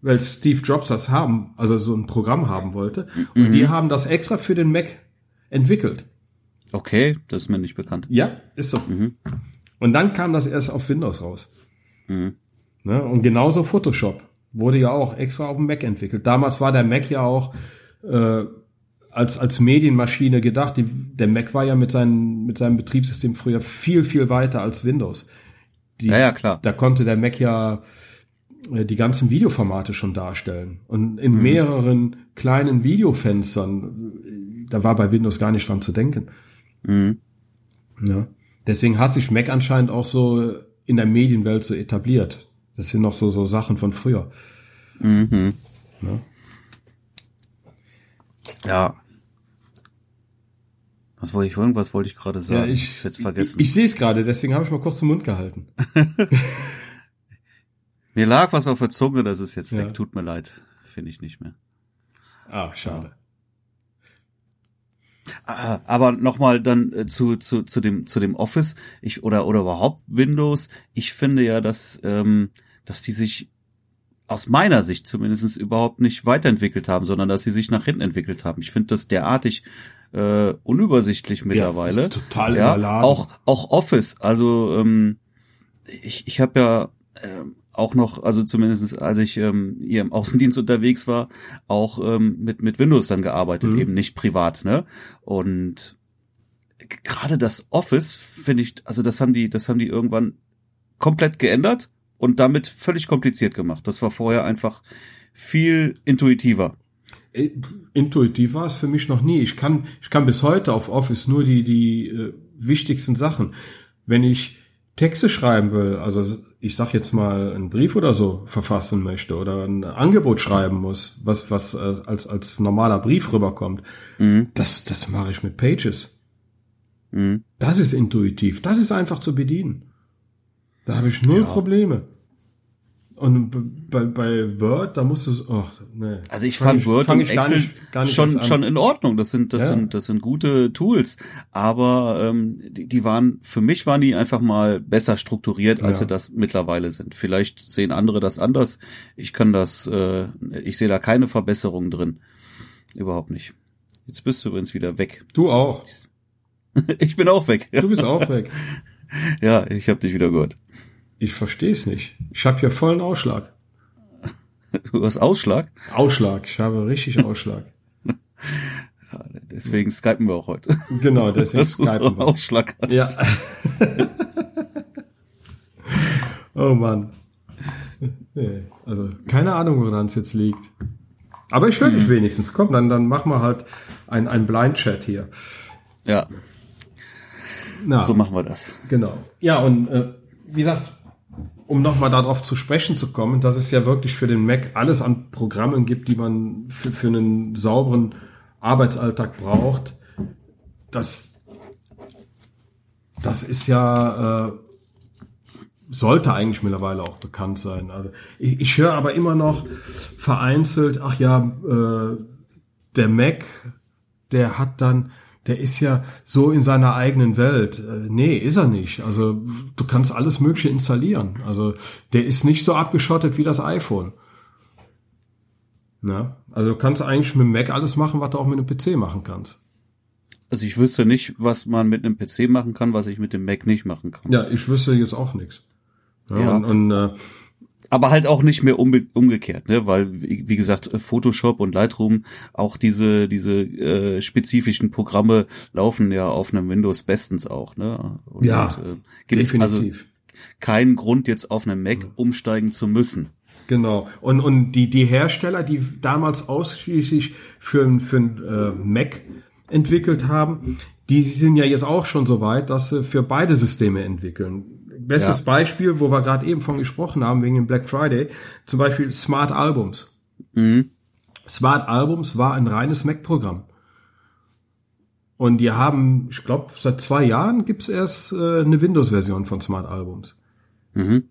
weil Steve Jobs das haben, also so ein Programm haben wollte. Und die haben das extra für den Mac entwickelt. Okay, das ist mir nicht bekannt. Ja, ist so. Und dann kam das erst auf Windows raus. Ne? Und genauso Photoshop wurde ja auch extra auf dem Mac entwickelt. Damals war der Mac ja auch äh, als, als Medienmaschine gedacht. Die, der Mac war ja mit, seinen, mit seinem Betriebssystem früher viel, viel weiter als Windows. Die, Ja, ja, klar. Da konnte der Mac ja äh, die ganzen Videoformate schon darstellen. Und in mehreren kleinen Videofenstern, äh, da war bei Windows gar nicht dran zu denken. Ja. Deswegen hat sich Mac anscheinend auch so in der Medienwelt so etabliert. Das sind noch so, so Sachen von früher. Ja. Was wollte ich irgendwas wollte ich gerade sagen? Ja, ich, jetzt vergessen. Ich, ich sehe es gerade, deswegen habe ich mal kurz den Mund gehalten. Mir lag was auf der Zunge, das ist jetzt Ja. weg. Tut mir leid. Finde ich nicht mehr. Ah, schade. Ah, Aber nochmal dann äh, zu, zu, zu dem, zu dem Office, ich, oder, oder überhaupt Windows. Ich finde ja, dass, ähm, dass die sich aus meiner Sicht zumindest überhaupt nicht weiterentwickelt haben, sondern dass sie sich nach hinten entwickelt haben. Ich finde das derartig äh, unübersichtlich mittlerweile. ist total ja, überladen. auch auch Office. Also ähm, ich ich habe ja ähm, auch noch, also zumindest als ich ähm, hier im Außendienst unterwegs war, auch ähm, mit mit Windows dann gearbeitet, Mhm. eben nicht privat, ne? Und gerade das Office finde ich, also das haben die, das haben die irgendwann komplett geändert und damit völlig kompliziert gemacht. Das war vorher einfach viel intuitiver. Äh, Intuitiv war es für mich noch nie. Ich kann, ich kann bis heute auf Office nur die, die äh, wichtigsten Sachen. Wenn ich Texte schreiben will, also ich sag jetzt mal einen Brief oder so verfassen möchte oder ein Angebot schreiben muss, was was äh, als als normaler Brief rüberkommt, mhm. das das mache ich mit Pages. Mhm. Das ist intuitiv, das ist einfach zu bedienen. Da habe ich null ja. Probleme. Und bei, bei Word, da musst du es, ach, nee. Also ich fand ich, Word und Excel gar nicht, gar nicht schon, schon in Ordnung. Das sind, das ja. sind, das sind gute Tools. Aber ähm, die, die waren, für mich waren die einfach mal besser strukturiert, als ja. sie das mittlerweile sind. Vielleicht sehen andere das anders. Ich kann das, äh, ich sehe da keine Verbesserung drin. Überhaupt nicht. Jetzt bist du übrigens wieder weg. Du auch. ich bin auch weg. Du bist auch weg. ja, ich habe dich wieder gehört. Ich verstehe es nicht. Ich habe hier vollen Ausschlag. Du hast Ausschlag? Ausschlag. Ich habe richtig Ausschlag. Ja, deswegen skypen wir auch heute. Genau, deswegen skypen wir. Ausschlag hast. Ja. oh Mann. Nee, also keine Ahnung, woran es jetzt liegt. Aber ich höre dich mhm. wenigstens. Komm, dann, dann machen wir halt ein, ein Blind-Chat hier. Ja. Na, so machen wir das. Genau. Ja, und äh, wie gesagt, um nochmal darauf zu sprechen zu kommen, dass es ja wirklich für den Mac alles an Programmen gibt, die man für, für einen sauberen Arbeitsalltag braucht, das, das ist ja, äh, sollte eigentlich mittlerweile auch bekannt sein. Also ich, ich höre aber immer noch vereinzelt, ach ja, äh, der Mac, der hat dann der ist ja so in seiner eigenen Welt. Äh, nee, ist er nicht. Also du kannst alles Mögliche installieren. Also der ist nicht so abgeschottet wie das iPhone. Na? Also du kannst eigentlich mit dem Mac alles machen, was du auch mit einem PC machen kannst. Also ich wüsste nicht, was man mit einem PC machen kann, was ich mit dem Mac nicht machen kann. Ja, ich wüsste jetzt auch nichts. Ja, ja. Und, und äh, aber halt auch nicht mehr umge umgekehrt, ne? Weil wie, gesagt Photoshop und Lightroom auch diese diese äh, spezifischen Programme laufen ja auf einem Windows bestens auch, ne? Und, ja, äh, definitiv. Also kein Grund jetzt auf einem Mac umsteigen zu müssen. Genau. Und und die die Hersteller, die damals ausschließlich für für äh, Mac entwickelt haben, die sind ja jetzt auch schon so weit, dass sie für beide Systeme entwickeln bestes ja. Beispiel, wo wir gerade eben von gesprochen haben, wegen dem Black Friday, zum Beispiel Smart Albums. Mhm. Smart Albums war ein reines Mac-Programm. Und die haben, ich glaube, seit zwei Jahren gibt's erst äh, eine Windows-Version von Smart Albums. Mhm.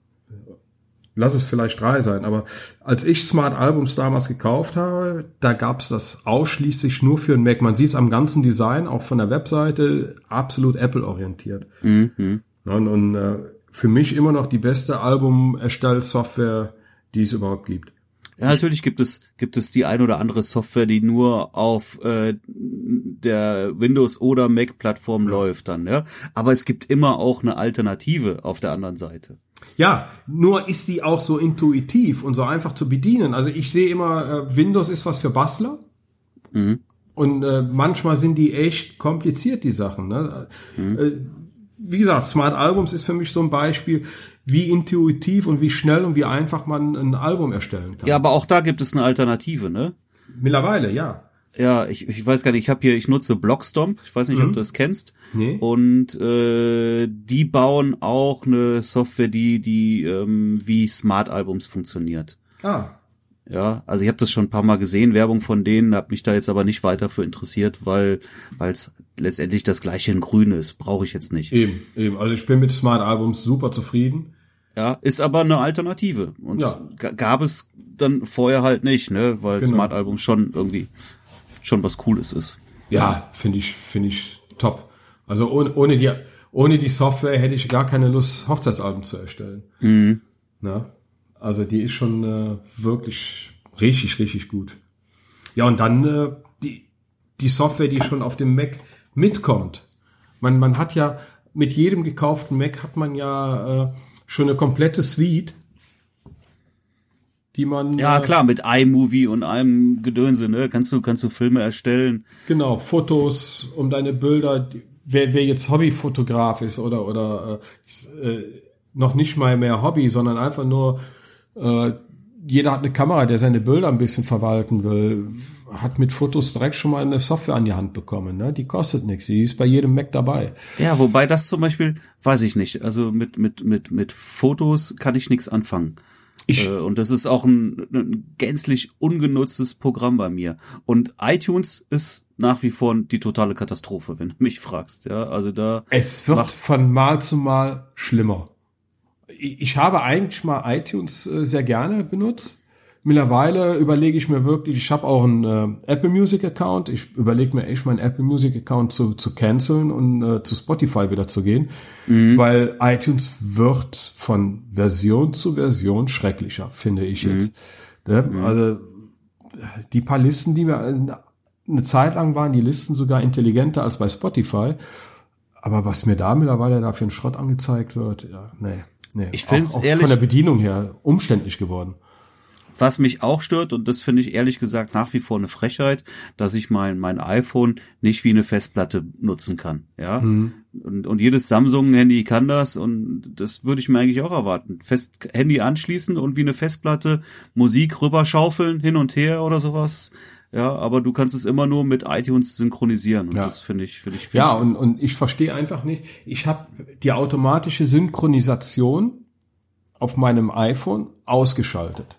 Lass es vielleicht drei sein, aber als ich Smart Albums damals gekauft habe, da gab's das ausschließlich nur für ein Mac. Man sieht es am ganzen Design, auch von der Webseite, absolut Apple-orientiert. Mhm. Und, und äh, für mich immer noch die beste Album-Erstell-Software, die es überhaupt gibt. Ja, natürlich gibt es gibt es die ein oder andere Software, die nur auf äh, der Windows oder Mac Plattform ja. läuft dann, ja. Aber es gibt immer auch eine Alternative auf der anderen Seite. Ja, nur ist die auch so intuitiv und so einfach zu bedienen. Also ich sehe immer, äh, Windows ist was für Bastler. Mhm. Und äh, manchmal sind die echt kompliziert, die Sachen. Ne? Mhm. Wie gesagt, Smart Albums ist für mich so ein Beispiel, wie intuitiv und wie schnell und wie einfach man ein Album erstellen kann. Ja, aber auch da gibt es eine Alternative, ne? Mittlerweile, ja. Ja, ich, ich weiß gar nicht, ich habe hier, ich nutze Blockstomp, ich weiß nicht, mhm. ob du das kennst. Nee. Und äh, die bauen auch eine Software, die, die ähm, wie Smart Albums funktioniert. Ah. Ja, also ich habe das schon ein paar Mal gesehen, Werbung von denen, habe mich da jetzt aber nicht weiter für interessiert, weil es letztendlich das gleiche in Grün ist, brauche ich jetzt nicht. Eben, eben. Also ich bin mit Smart Albums super zufrieden. Ja, ist aber eine Alternative und ja. gab es dann vorher halt nicht, ne, weil genau. Smart Albums schon irgendwie schon was Cooles ist. Ja, finde ich finde ich top. Also ohne, ohne die ohne die Software hätte ich gar keine Lust Hochzeitsalben zu erstellen. Mhm. Na? Also die ist schon äh, wirklich richtig, richtig gut. Ja, und dann äh, die, die Software, die schon auf dem Mac mitkommt. Man, man hat ja mit jedem gekauften Mac hat man ja äh, schon eine komplette Suite, die man ja äh, klar mit iMovie und einem Gedönse ne kannst du kannst du Filme erstellen genau Fotos um deine Bilder wer, wer jetzt Hobbyfotograf ist oder oder äh, äh, noch nicht mal mehr Hobby, sondern einfach nur äh, jeder hat eine Kamera, der seine Bilder ein bisschen verwalten will, hat mit Fotos direkt schon mal eine Software an die Hand bekommen. Ne? Die kostet nichts, die ist bei jedem Mac dabei. Ja, wobei das zum Beispiel, weiß ich nicht. Also mit mit mit mit Fotos kann ich nichts anfangen. Ich, äh, und das ist auch ein, ein gänzlich ungenutztes Programm bei mir. Und iTunes ist nach wie vor die totale Katastrophe, wenn du mich fragst. Ja, also da. Es wird von Mal zu Mal schlimmer. Ich habe eigentlich mal iTunes äh, sehr gerne benutzt Mittlerweile überlege ich mir wirklich, ich habe auch einen äh, Apple Music Account. Ich überlege mir echt meinen Apple Music Account zu, zu canceln und äh, zu Spotify wieder zu gehen, mhm. weil iTunes wird von Version zu Version schrecklicher, finde ich mhm. jetzt. Ne? Mhm. Also die paar Listen, die mir eine Zeit lang waren, die Listen sogar intelligenter als bei Spotify. Aber was mir da mittlerweile da für einen Schrott angezeigt wird, ja, nee, nee. Ich finde es ehrlich von der Bedienung her umständlich geworden. Was mich auch stört, und das finde ich ehrlich gesagt nach wie vor eine Frechheit, dass ich mein, mein iPhone nicht wie eine Festplatte nutzen kann. Ja. Mhm. Und, und jedes Samsung-Handy kann das und das würde ich mir eigentlich auch erwarten. Fest Handy anschließen und wie eine Festplatte Musik rüberschaufeln, hin und her oder sowas. Ja, aber du kannst es immer nur mit iTunes synchronisieren und ja. das finde ich finde ich find Ja, und und ich verstehe einfach nicht, ich habe die automatische Synchronisation auf meinem iPhone ausgeschaltet.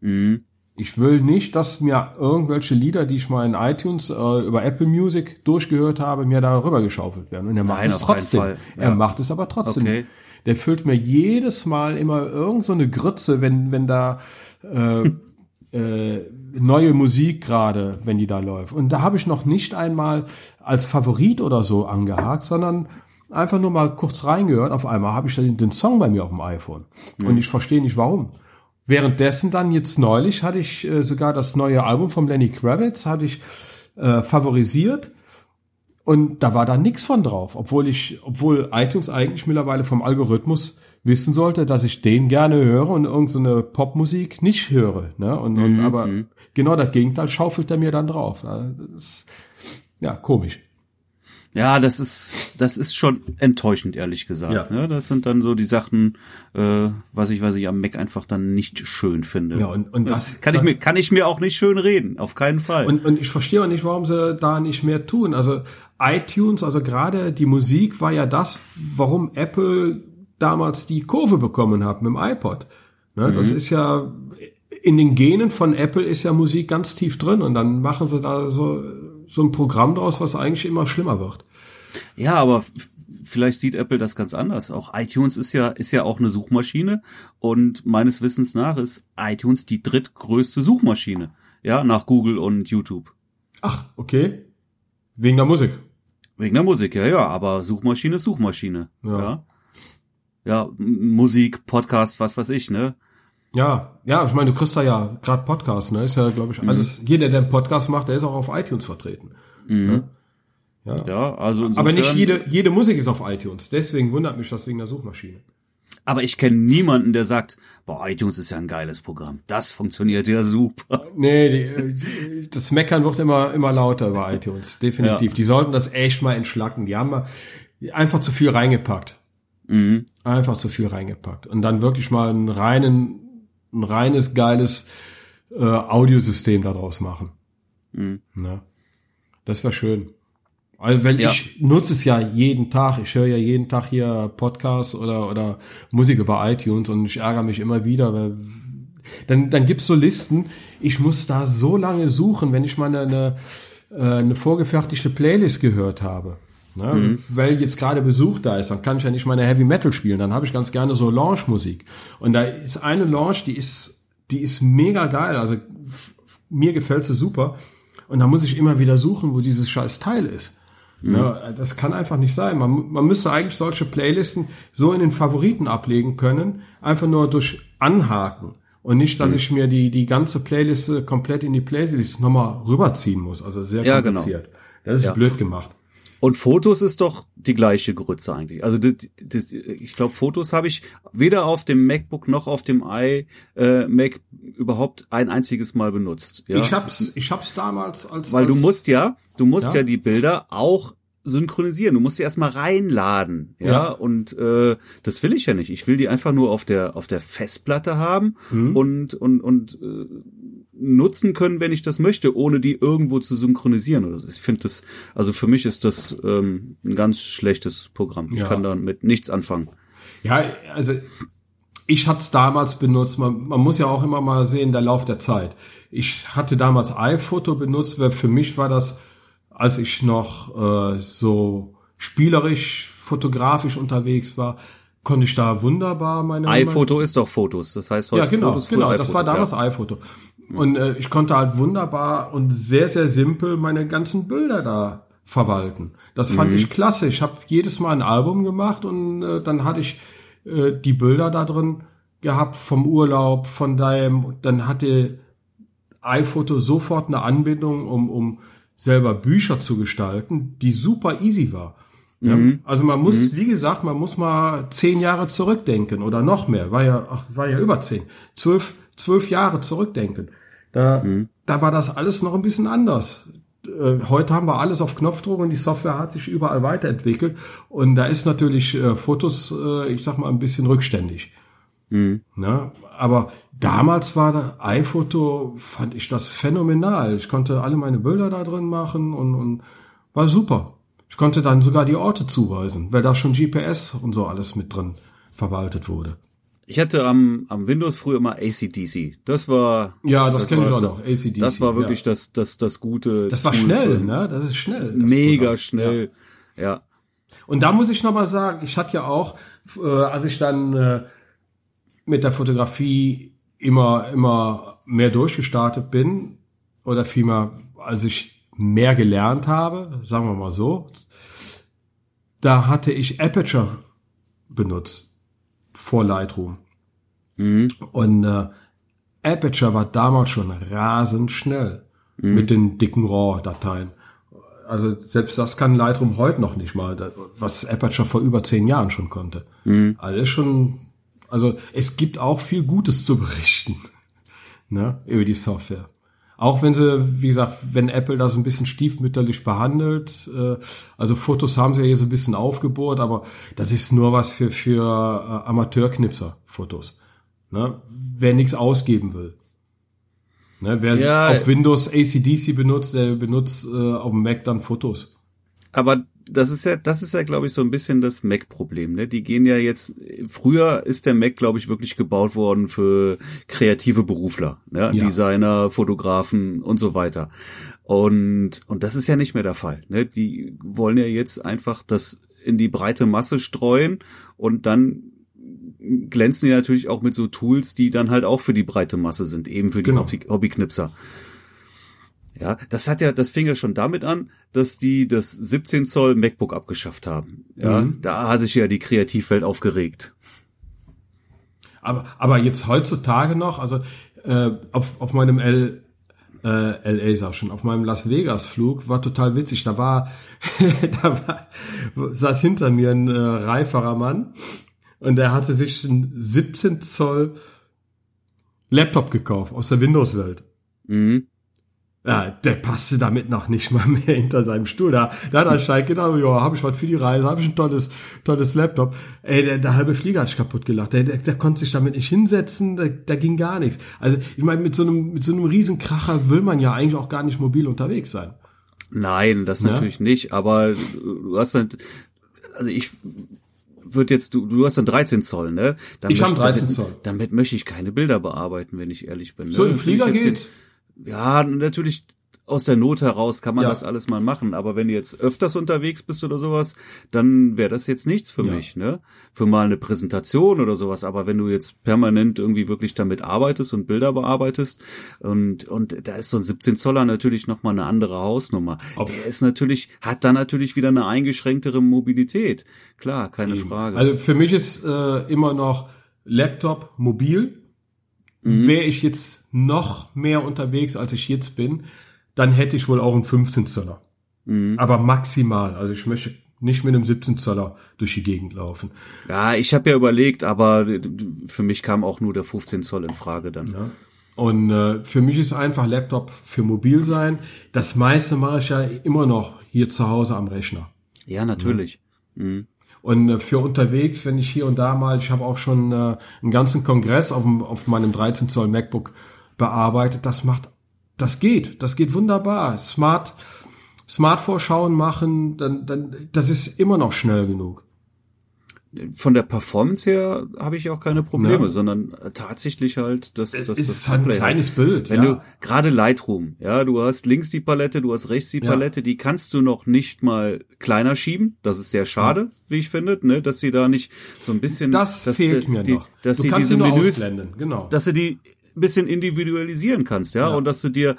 Mhm. Ich will nicht, dass mir irgendwelche Lieder, die ich mal in iTunes äh, über Apple Music durchgehört habe, mir darüber geschaufelt werden. Und er macht Nein, es trotzdem. Ja. Er macht es aber trotzdem. Okay. Der füllt mir jedes Mal immer irgend so eine Grütze, wenn, wenn da äh, äh, neue Musik gerade, wenn die da läuft. Und da habe ich noch nicht einmal als Favorit oder so angehakt, sondern einfach nur mal kurz reingehört. Auf einmal habe ich den, den Song bei mir auf dem iPhone. Mhm. Und ich verstehe nicht warum. Währenddessen dann jetzt neulich hatte ich äh, sogar das neue Album von Lenny Kravitz hatte ich äh, favorisiert und da war da nichts von drauf, obwohl ich, obwohl iTunes eigentlich mittlerweile vom Algorithmus wissen sollte, dass ich den gerne höre und irgendeine Popmusik nicht höre. Ne? Und, und mhm. aber mhm. genau das Gegenteil schaufelt er mir dann drauf. Das ist, ja, komisch. Ja, das ist, das ist schon enttäuschend, ehrlich gesagt. Ja. Ne? Das sind dann so die Sachen, äh, was ich, was ich am Mac einfach dann nicht schön finde. Ja, und, und das kann das, ich mir, kann ich mir auch nicht schön reden, auf keinen Fall. Und, und ich verstehe auch nicht, warum sie da nicht mehr tun. Also iTunes, also gerade die Musik war ja das, warum Apple damals die Kurve bekommen hat mit dem iPod. Ne? Mhm. Das ist ja in den Genen von Apple ist ja Musik ganz tief drin und dann machen sie da so so ein Programm draus, was eigentlich immer schlimmer wird. Ja, aber vielleicht sieht Apple das ganz anders. Auch iTunes ist ja, ist ja auch eine Suchmaschine und meines Wissens nach ist iTunes die drittgrößte Suchmaschine. Ja, nach Google und YouTube. Ach, okay. Wegen der Musik. Wegen der Musik, ja, ja, aber Suchmaschine ist Suchmaschine. Ja. Ja, ja Musik, Podcast, was weiß ich, ne? Ja, ja, ich meine, du kriegst da ja gerade Podcasts, ne? Ist ja, glaube ich, alles. Mhm. Jeder, der einen Podcast macht, der ist auch auf iTunes vertreten. Mhm. Ne? Ja. ja, also insofern, Aber nicht jede, jede Musik ist auf iTunes. Deswegen wundert mich das wegen der Suchmaschine. Aber ich kenne niemanden, der sagt, boah, iTunes ist ja ein geiles Programm. Das funktioniert ja super. Nee, die, die, das Meckern wird immer, immer lauter über iTunes. Definitiv. Ja. Die sollten das echt mal entschlacken. Die haben mal einfach zu viel reingepackt. Mhm. Einfach zu viel reingepackt. Und dann wirklich mal einen reinen ein reines, geiles äh, Audiosystem daraus machen. Mhm. Na, das wäre schön. Also, weil ja. ich nutze es ja jeden Tag. Ich höre ja jeden Tag hier Podcasts oder, oder Musik über iTunes und ich ärgere mich immer wieder, weil dann, dann gibt's so Listen. Ich muss da so lange suchen, wenn ich mal eine, eine, äh, eine vorgefertigte Playlist gehört habe. Ne? Mhm. Weil jetzt gerade Besuch da ist, dann kann ich ja nicht meine Heavy Metal spielen. Dann habe ich ganz gerne so Lounge-Musik. Und da ist eine Lounge, die ist, die ist mega geil. Also mir gefällt sie super. Und da muss ich immer wieder suchen, wo dieses scheiß Teil ist. Mhm. Ne? Das kann einfach nicht sein. Man, man müsste eigentlich solche Playlisten so in den Favoriten ablegen können, einfach nur durch Anhaken. Und nicht, dass mhm. ich mir die, die ganze Playliste komplett in die Playlist nochmal rüberziehen muss. Also sehr kompliziert. Ja, genau. Das ist ja. blöd gemacht. Und Fotos ist doch die gleiche Grütze eigentlich. Also das, das, ich glaube, Fotos habe ich weder auf dem MacBook noch auf dem iMac äh, überhaupt ein einziges Mal benutzt. Ja? Ich hab's, ich hab's damals als weil als, du musst ja, du musst ja, ja die Bilder auch synchronisieren. Du musst sie erstmal reinladen, ja? Ja. Und äh, das will ich ja nicht. Ich will die einfach nur auf der auf der Festplatte haben und und und äh, nutzen können, wenn ich das möchte, ohne die irgendwo zu synchronisieren. Oder so. Ich finde das, also für mich ist das ähm, ein ganz schlechtes Programm. Ich Ja. kann damit nichts anfangen. Ja, also ich hatte es damals benutzt. Man, man muss ja auch immer mal sehen, der Lauf der Zeit. Ich hatte damals iPhoto benutzt, weil für mich war das, als ich noch äh, so spielerisch, fotografisch unterwegs war, konnte ich da wunderbar meine iPhoto ist doch Fotos. Das heißt heute ja, genau, Fotos, genau. Das war damals ja. iPhoto. Und äh, ich konnte halt wunderbar und sehr, sehr simpel meine ganzen Bilder da verwalten. Das fand ich klasse. Ich habe jedes Mal ein Album gemacht und äh, dann hatte ich äh, die Bilder da drin gehabt vom Urlaub, von deinem, dann hatte iPhoto sofort eine Anbindung, um, um selber Bücher zu gestalten, die super easy war. Ja? Also man muss, wie gesagt, man muss mal zehn Jahre zurückdenken oder noch mehr, war ja, ach, war ja über zehn, zwölf, zwölf Jahre zurückdenken. Da, da war das alles noch ein bisschen anders. Äh, Heute haben wir alles auf Knopfdruck und die Software hat sich überall weiterentwickelt und da ist natürlich äh, Fotos, äh, ich sag mal, ein bisschen rückständig. Ne? Aber damals war iPhoto, fand ich das phänomenal. Ich konnte alle meine Bilder da drin machen und, und war super. Ich konnte dann sogar die Orte zuweisen, weil da schon GPS und so alles mit drin verwaltet wurde. Ich hatte am, am Windows früher immer ACDC. Das war. Ja, das kenn ich war- auch noch, AC/DC, Das war wirklich ja. das, das, das gute. Das war Tool schnell, ne? Das ist schnell. das Mega Programm. schnell. Ja. Und da muss ich noch mal sagen, ich hatte ja auch, äh, als ich dann äh, mit der Fotografie immer immer mehr durchgestartet bin oder vielmehr, als ich mehr gelernt habe, sagen wir mal so, da hatte ich Aperture benutzt vor Lightroom. Und äh, Aperture war damals schon rasend schnell mit den dicken RAW-Dateien. Also selbst das kann Lightroom heute noch nicht mal, was Aperture vor über zehn Jahren schon konnte. Alles schon, also es gibt auch viel Gutes zu berichten ne, über die Software. Auch wenn sie, wie gesagt, wenn Apple das ein bisschen stiefmütterlich behandelt, äh, also Fotos haben sie ja hier so ein bisschen aufgebohrt, aber das ist nur was für, für äh, Amateurknipser, Fotos. Ne? Wer nichts ausgeben will. Ne? Wer Ja. auf Windows ACDC benutzt, der benutzt äh, auf dem Mac dann Fotos. Aber das ist ja, das ist ja, glaube ich, so ein bisschen das Mac-Problem. Ne? Die gehen ja jetzt. Früher ist der Mac, glaube ich, wirklich gebaut worden für kreative Berufler, ne? Ja. Designer, Fotografen und so weiter. Und und das ist ja nicht mehr der Fall. Ne? Die wollen ja jetzt einfach das in die breite Masse streuen und dann glänzen ja natürlich auch mit so Tools, die dann halt auch für die breite Masse sind, eben für die Genau. Hobby- Hobbyknipser. Ja, das hat ja, das fing ja schon damit an, dass die das 17 Zoll MacBook abgeschafft haben. Ja, Mhm. da hat sich ja die Kreativwelt aufgeregt. Aber, aber jetzt heutzutage noch, also äh, auf, auf meinem L, äh, LA sag schon, auf meinem Las Vegas Flug war total witzig. Da war, da war, saß hinter mir ein äh, reiferer Mann und der hatte sich einen 17 Zoll Laptop gekauft aus der Windows-Welt. Mhm. Ja, der passte damit noch nicht mal mehr hinter seinem Stuhl. Da, da hat er anscheinend genau, ja, habe ich was für die Reise, habe ich ein tolles, tolles Laptop. Ey, der, der halbe Flieger hat sich kaputt gelacht. Der, der, der konnte sich damit nicht hinsetzen, da, da ging gar nichts. Also ich meine, mit so einem, mit so einem Riesenkracher will man ja eigentlich auch gar nicht mobil unterwegs sein. Nein, das Ja. natürlich nicht, aber du hast dann, also ich würde jetzt, du, du hast dann 13 Zoll, ne? Dann Ich hab möchte- 13 damit, Zoll. Damit möchte ich keine Bilder bearbeiten, wenn ich ehrlich bin. Ne? So im ich Flieger geht's. Ja, natürlich aus der Not heraus kann man Ja. das alles mal machen, aber wenn du jetzt öfters unterwegs bist oder sowas, dann wäre das jetzt nichts für Ja. mich, ne? Für mal eine Präsentation oder sowas, aber wenn du jetzt permanent irgendwie wirklich damit arbeitest und Bilder bearbeitest und und da ist so ein 17 Zoller natürlich noch mal eine andere Hausnummer. Auf- Der ist natürlich hat dann natürlich wieder eine eingeschränktere Mobilität. Klar, keine Frage. Also für mich ist äh, immer noch Laptop mobil. Wäre ich jetzt noch mehr unterwegs, als ich jetzt bin, dann hätte ich wohl auch einen 15 Zöller. Aber maximal. Also ich möchte nicht mit einem 17 Zöller durch die Gegend laufen. ja, ich habe ja überlegt, aber für mich kam auch nur der 15 Zoll in Frage dann. Und äh, für mich ist einfach Laptop für mobil sein. Das meiste mache ich ja immer noch hier zu Hause am Rechner. Ja, natürlich. Mhm. Und äh, für unterwegs, wenn ich hier und da mal, ich habe auch schon äh, einen ganzen Kongress auf, auf meinem 13 Zoll MacBook bearbeitet, das macht, das geht, das geht wunderbar. Smart, Smart Vorschauen machen, dann, dann, das ist immer noch schnell genug von der Performance her habe ich auch keine Probleme, ja. sondern tatsächlich halt das das, ist das halt ein kleines Bild. Wenn ja. du gerade Lightroom, ja, du hast links die Palette, du hast rechts die Palette, ja. die kannst du noch nicht mal kleiner schieben. Das ist sehr schade, ja. wie ich finde, ne, dass sie da nicht so ein bisschen das dass fehlt die, mir noch. Dass du sie kannst diese Menüs, ausblenden, genau. Dass du die ein bisschen individualisieren kannst, ja, und dass du dir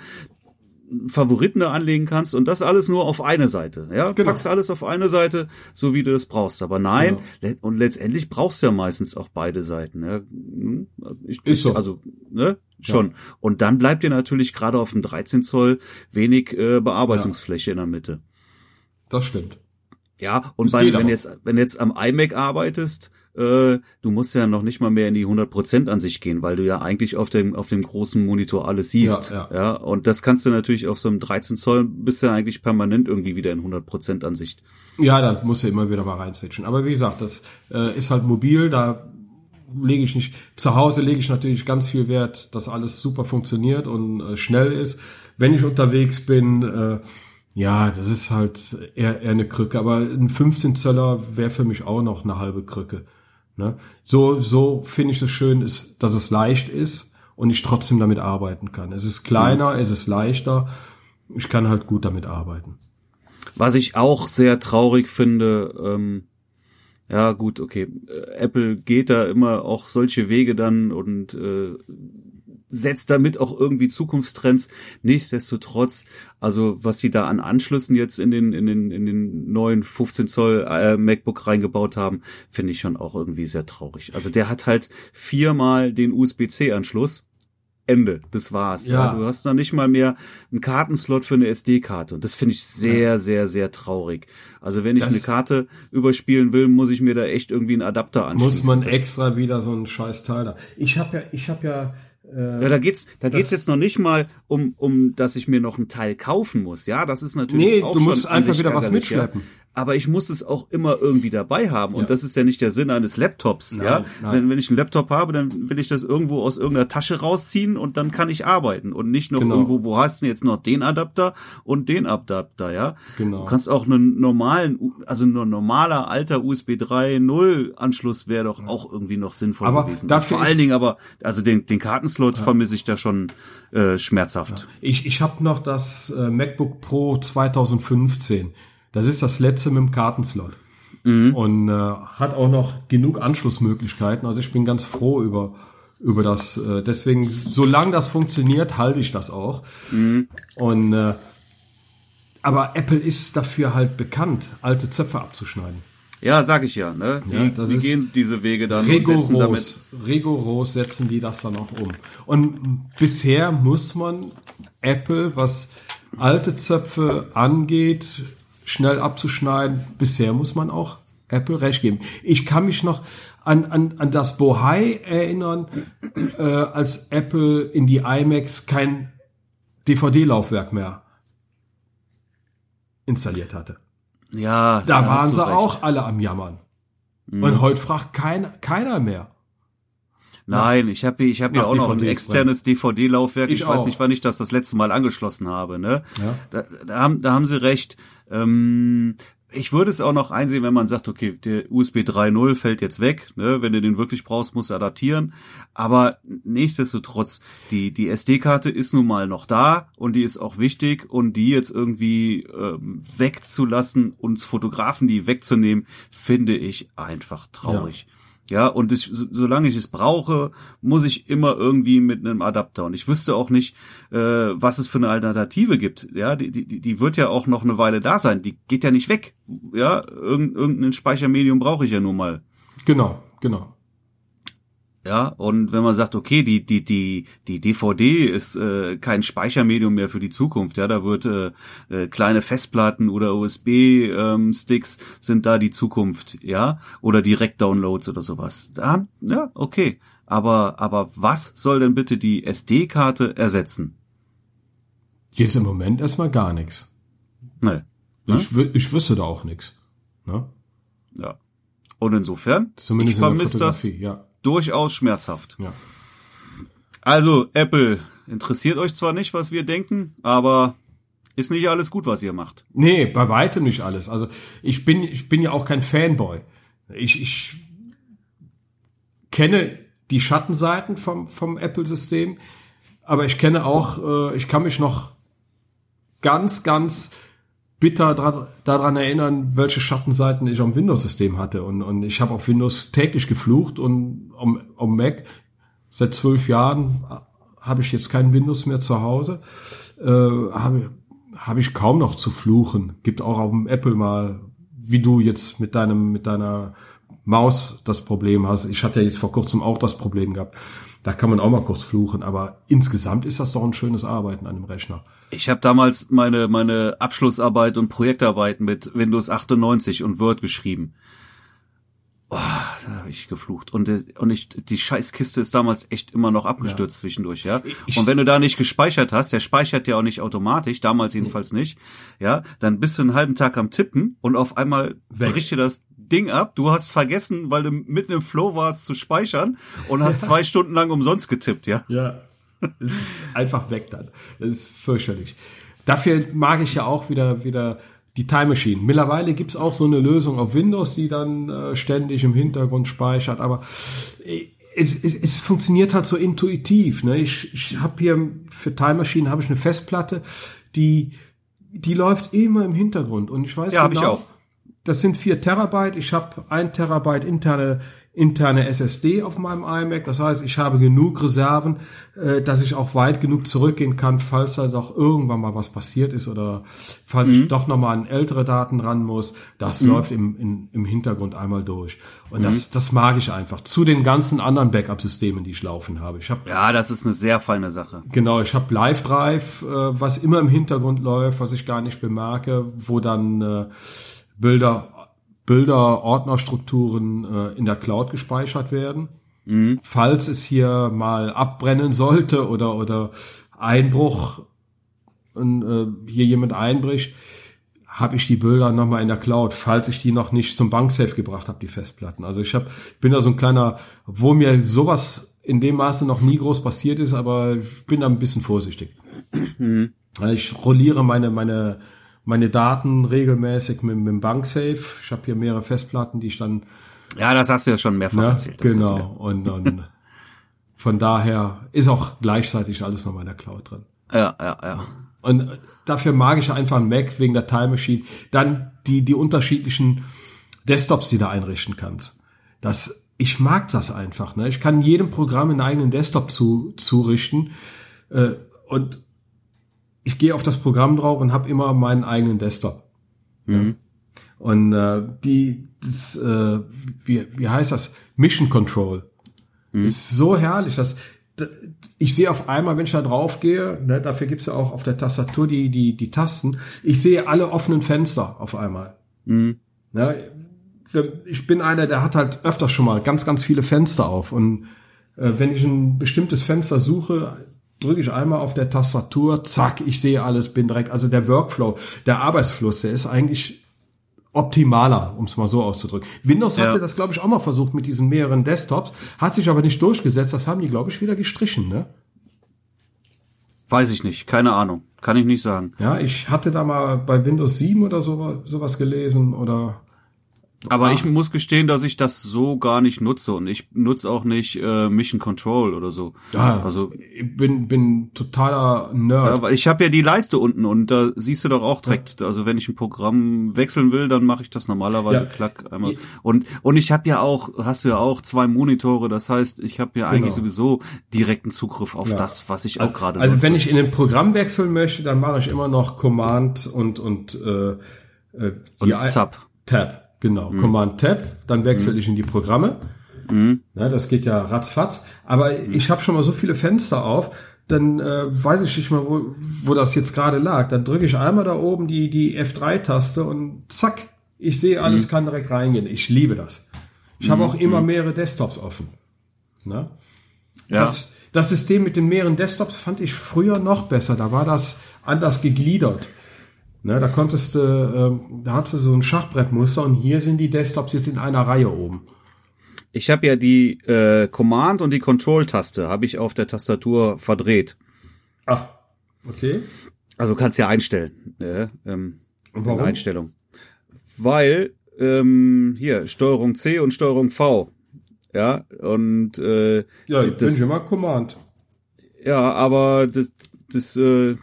Favoriten da anlegen kannst und das alles nur auf eine Seite. Ja, genau. packst alles auf eine Seite, so wie du das brauchst. Aber nein, genau. und letztendlich brauchst du ja meistens auch beide Seiten. Ja. Hm, ich, Ist so. Also, ne? Schon. Ja. Und dann bleibt dir natürlich gerade auf dem 13 Zoll wenig äh, Bearbeitungsfläche ja. in der Mitte. Das stimmt. Ja, und bei, wenn jetzt, wenn jetzt am iMac arbeitest, äh, du musst ja noch nicht mal mehr in die 100% Ansicht gehen, weil du ja eigentlich auf dem, auf dem großen Monitor alles siehst. Ja, ja. ja, und das kannst du natürlich auf so einem 13 Zoll bist du ja eigentlich permanent irgendwie wieder in 100% Ansicht. Ja, da musst du immer wieder mal reinswitchen. Aber wie gesagt, das äh, ist halt mobil, da lege ich nicht, zu Hause lege ich natürlich ganz viel Wert, dass alles super funktioniert und äh, schnell ist. Wenn ich unterwegs bin, äh, ja, das ist halt eher, eher eine Krücke, aber ein 15 Zöller wäre für mich auch noch eine halbe Krücke. Ne? So, so finde ich es schön, ist, dass es leicht ist und ich trotzdem damit arbeiten kann. Es ist kleiner, mhm. es ist leichter. Ich kann halt gut damit arbeiten. Was ich auch sehr traurig finde, ähm, ja gut, okay, äh, Apple geht da immer auch solche Wege dann und äh, setzt damit auch irgendwie Zukunftstrends. Nichtsdestotrotz, also was sie da an Anschlüssen jetzt in den in den in den neuen 15 Zoll äh, MacBook reingebaut haben, finde ich schon auch irgendwie sehr traurig. Also der hat halt viermal den USB-C Anschluss Ende, das war's. Ja. ja. Du hast noch nicht mal mehr einen Kartenslot für eine SD-Karte und das finde ich sehr, sehr, sehr traurig. Also wenn ich das eine Karte überspielen will, muss ich mir da echt irgendwie einen Adapter anschließen. Muss man das extra wieder so einen scheiß Teil da. Ich habe ja, ich habe ja ja, da geht's, da geht's jetzt noch nicht mal um, um, dass ich mir noch einen Teil kaufen muss. Ja, das ist natürlich nee, auch du musst einfach wieder was mitschleppen. Ja aber ich muss es auch immer irgendwie dabei haben. Und das ist ja nicht der Sinn eines Laptops. Nein, ja, nein. Wenn, wenn ich einen Laptop habe, dann will ich das irgendwo aus irgendeiner Tasche rausziehen und dann kann ich arbeiten und nicht noch genau. irgendwo, wo hast du jetzt noch den Adapter und den Adapter, ja? Genau. Du kannst auch einen normalen, also ein normaler alter USB 3.0 Anschluss wäre doch auch irgendwie noch sinnvoll aber gewesen. Dafür vor allen Dingen aber, also den, den Kartenslot ja. vermisse ich da schon äh, schmerzhaft. Ja. Ich, ich habe noch das äh, MacBook Pro 2015 das ist das letzte mit dem Kartenslot. Mhm. Und äh, hat auch noch genug Anschlussmöglichkeiten. Also ich bin ganz froh über über das. Äh, deswegen, solange das funktioniert, halte ich das auch. Mhm. Und äh, aber Apple ist dafür halt bekannt, alte Zöpfe abzuschneiden. Ja, sag ich ja. Ne? Die, ja, die gehen diese Wege dann rigoros, und setzen damit. Rigoros setzen die das dann auch um. Und bisher muss man Apple, was alte Zöpfe angeht, schnell abzuschneiden. Bisher muss man auch Apple recht geben. Ich kann mich noch an, an, an das Bohai erinnern, äh, als Apple in die iMacs kein DVD-Laufwerk mehr installiert hatte. Ja, da waren sie recht. auch alle am Jammern. Mhm. Und heute fragt kein, keiner mehr. Nein, ich habe ich hab ja auch DVDs noch ein externes DVD-Laufwerk. Ich, ich weiß nicht, wann ich das das letzte Mal angeschlossen habe. Ne? Ja. Da, da, haben, da haben sie recht. Ähm, ich würde es auch noch einsehen, wenn man sagt, okay, der USB 3.0 fällt jetzt weg, ne? wenn du den wirklich brauchst, musst du adaptieren. Aber nichtsdestotrotz, die, die SD-Karte ist nun mal noch da und die ist auch wichtig und die jetzt irgendwie ähm, wegzulassen, uns Fotografen die wegzunehmen, finde ich einfach traurig. Ja. Und ich, solange ich es brauche, muss ich immer irgendwie mit einem Adapter. Und ich wüsste auch nicht, äh, was es für eine Alternative gibt. Ja, die, die, die wird ja auch noch eine Weile da sein. Die geht ja nicht weg. Ja, Irgend, irgendein Speichermedium brauche ich ja nun mal. Genau, genau. Ja, und wenn man sagt, okay, die die die die DVD ist äh, kein Speichermedium mehr für die Zukunft, ja, da wird äh, äh, kleine Festplatten oder USB ähm, Sticks sind da die Zukunft, ja, oder Direkt Downloads oder sowas. Da, ja, okay, aber aber was soll denn bitte die SD-Karte ersetzen? Jetzt im Moment erstmal gar nichts. Nee. Ne? Ich, ich wüsste da auch nichts. Ne? Ja. Und insofern, Zumindest ich vermisse das ja. Durchaus schmerzhaft. Ja. Also, Apple interessiert euch zwar nicht, was wir denken, aber ist nicht alles gut, was ihr macht. Nee, bei weitem nicht alles. Also ich bin, ich bin ja auch kein Fanboy. Ich, ich kenne die Schattenseiten vom, vom Apple-System, aber ich kenne auch, äh, ich kann mich noch ganz, ganz bitter dra- daran erinnern, welche Schattenseiten ich am Windows-System hatte. Und, und ich habe auf Windows täglich geflucht und am, am Mac seit zwölf Jahren habe ich jetzt kein Windows mehr zu Hause. Äh, habe habe ich kaum noch zu fluchen. Gibt auch auf dem Apple mal, wie du jetzt mit deinem mit deiner Maus das Problem hast. Ich hatte jetzt vor kurzem auch das Problem gehabt. Da kann man auch mal kurz fluchen, aber insgesamt ist das doch ein schönes Arbeiten an dem Rechner. Ich habe damals meine meine Abschlussarbeit und Projektarbeit mit Windows 98 und Word geschrieben. Oh, da habe ich geflucht und äh, und ich die Scheißkiste ist damals echt immer noch abgestürzt zwischendurch, ja. Ich- und wenn du da nicht gespeichert hast, der speichert ja auch nicht automatisch, damals jedenfalls nicht, ja, dann bist du einen halben Tag am Tippen und auf einmal Weg. bricht dir das Ding ab. Du hast vergessen, weil du mitten im Flow warst zu speichern und hast zwei Stunden lang umsonst getippt, ja. Ja. Es ist einfach weg dann. Das ist fürchterlich. Dafür mag ich ja auch wieder, wieder die Time Machine. Mittlerweile gibt's auch so eine Lösung auf Windows, die dann äh, ständig im Hintergrund speichert, aber äh, es, es, es funktioniert halt so intuitiv. Ne? Ich, ich habe hier für Time Machine habe ich eine Festplatte, die die läuft immer im Hintergrund und ich weiß Ja, genau, ich auch. Das sind vier Terabyte. Ich habe ein Terabyte interne interne SSD auf meinem iMac. Das heißt, ich habe genug Reserven, äh, dass ich auch weit genug zurückgehen kann, falls da doch irgendwann mal was passiert ist oder falls ich doch noch mal an ältere Daten ran muss. Das läuft im, im, im Hintergrund einmal durch. Und das, das mag ich einfach. Zu den ganzen anderen Backup-Systemen, die ich laufen habe. Ich habe Ja, das ist eine sehr feine Sache. Genau, ich habe Live Drive, äh, was immer im Hintergrund läuft, was ich gar nicht bemerke, wo dann äh, Bilder, Bilder, Ordnerstrukturen äh, in der Cloud gespeichert werden. Falls es hier mal abbrennen sollte oder oder Einbruch und äh, hier jemand einbricht, habe ich die Bilder nochmal in der Cloud, falls ich die noch nicht zum Banksafe gebracht habe, die Festplatten. Also ich hab, bin da so ein kleiner, obwohl mir sowas in dem Maße noch nie groß passiert ist, aber ich bin da ein bisschen vorsichtig. Ich rolliere meine, meine, meine Daten regelmäßig mit, mit dem Banksafe. Ich habe hier mehrere Festplatten, die ich dann Ja, das hast du ja schon mehrfach Ne? erzählt. Genau. Und, und von daher ist auch gleichzeitig alles noch in der Cloud drin. Ja, ja, ja. Und dafür mag ich einfach einen Mac wegen der Time Machine. Dann die, die unterschiedlichen Desktops, die du einrichten kannst. Das, ich mag das einfach. Ne? Ich kann jedem Programm einen eigenen Desktop zu, zurichten. Äh, und ich gehe auf das Programm drauf und habe immer meinen eigenen Desktop. Und äh, die, das, äh, wie, wie heißt das? Mission Control. Ist so herrlich, dass ich sehe auf einmal, wenn ich da drauf gehe, ne, dafür gibt's ja auch auf der Tastatur die, die, die Tasten, ich sehe alle offenen Fenster auf einmal. Ne, ich bin einer, der hat halt öfters schon mal ganz, ganz viele Fenster auf. Und äh, wenn ich ein bestimmtes Fenster suche, drücke ich einmal auf der Tastatur, zack, ich sehe alles, bin direkt, also der Workflow, der Arbeitsfluss, der ist eigentlich optimaler, um es mal so auszudrücken. Windows Ja. hatte das, glaube ich, auch mal versucht mit diesen mehreren Desktops, hat sich aber nicht durchgesetzt. Das haben die, glaube ich, wieder gestrichen. Ne? Weiß ich nicht, keine Ahnung. Kann ich nicht sagen. Ja, ich hatte da mal bei Windows 7 oder so, sowas gelesen oder Aber ich muss gestehen, dass ich das so gar nicht nutze und ich nutze auch nicht äh, Mission Control oder so. Ja, Also ich bin, bin totaler Nerd. ja, weil ich habe ja die Leiste unten und da siehst du doch auch direkt. Also wenn ich ein Programm wechseln will, dann mache ich das normalerweise Ja. klack einmal. Und und ich habe ja auch, hast du ja auch zwei Monitore. Das heißt, ich habe ja eigentlich Genau. sowieso direkten Zugriff auf Ja. das, was ich auch gerade Also nutze. wenn ich in ein Programm wechseln möchte, dann mache ich immer noch Command und und äh, äh, Und Tab. Tab, genau. Command Tab, dann wechsle ich in die Programme. Ja, das geht ja ratzfatz. Aber ich habe schon mal so viele Fenster auf, dann äh, weiß ich nicht mal, wo, wo das jetzt gerade lag. Dann drücke ich einmal da oben die, die F3-Taste und zack, ich sehe alles, kann direkt reingehen. Ich liebe das. Ich habe auch immer mehrere Desktops offen. Ja. Das, das System mit den mehreren Desktops fand ich früher noch besser. Da war das anders gegliedert. Ne, da konntest du, ähm, da hattest du so ein Schachbrettmuster und hier sind die Desktops jetzt in einer Reihe oben. Ich habe ja die äh, Command und die Control-Taste habe ich auf der Tastatur verdreht. Ach, okay. Also kannst ja einstellen. Ne? Ähm, warum? Einstellung. Weil ähm, hier Steuerung C und Steuerung V. Ja, und äh, Ja, das, bin ich immer Command. ja, aber das, das äh,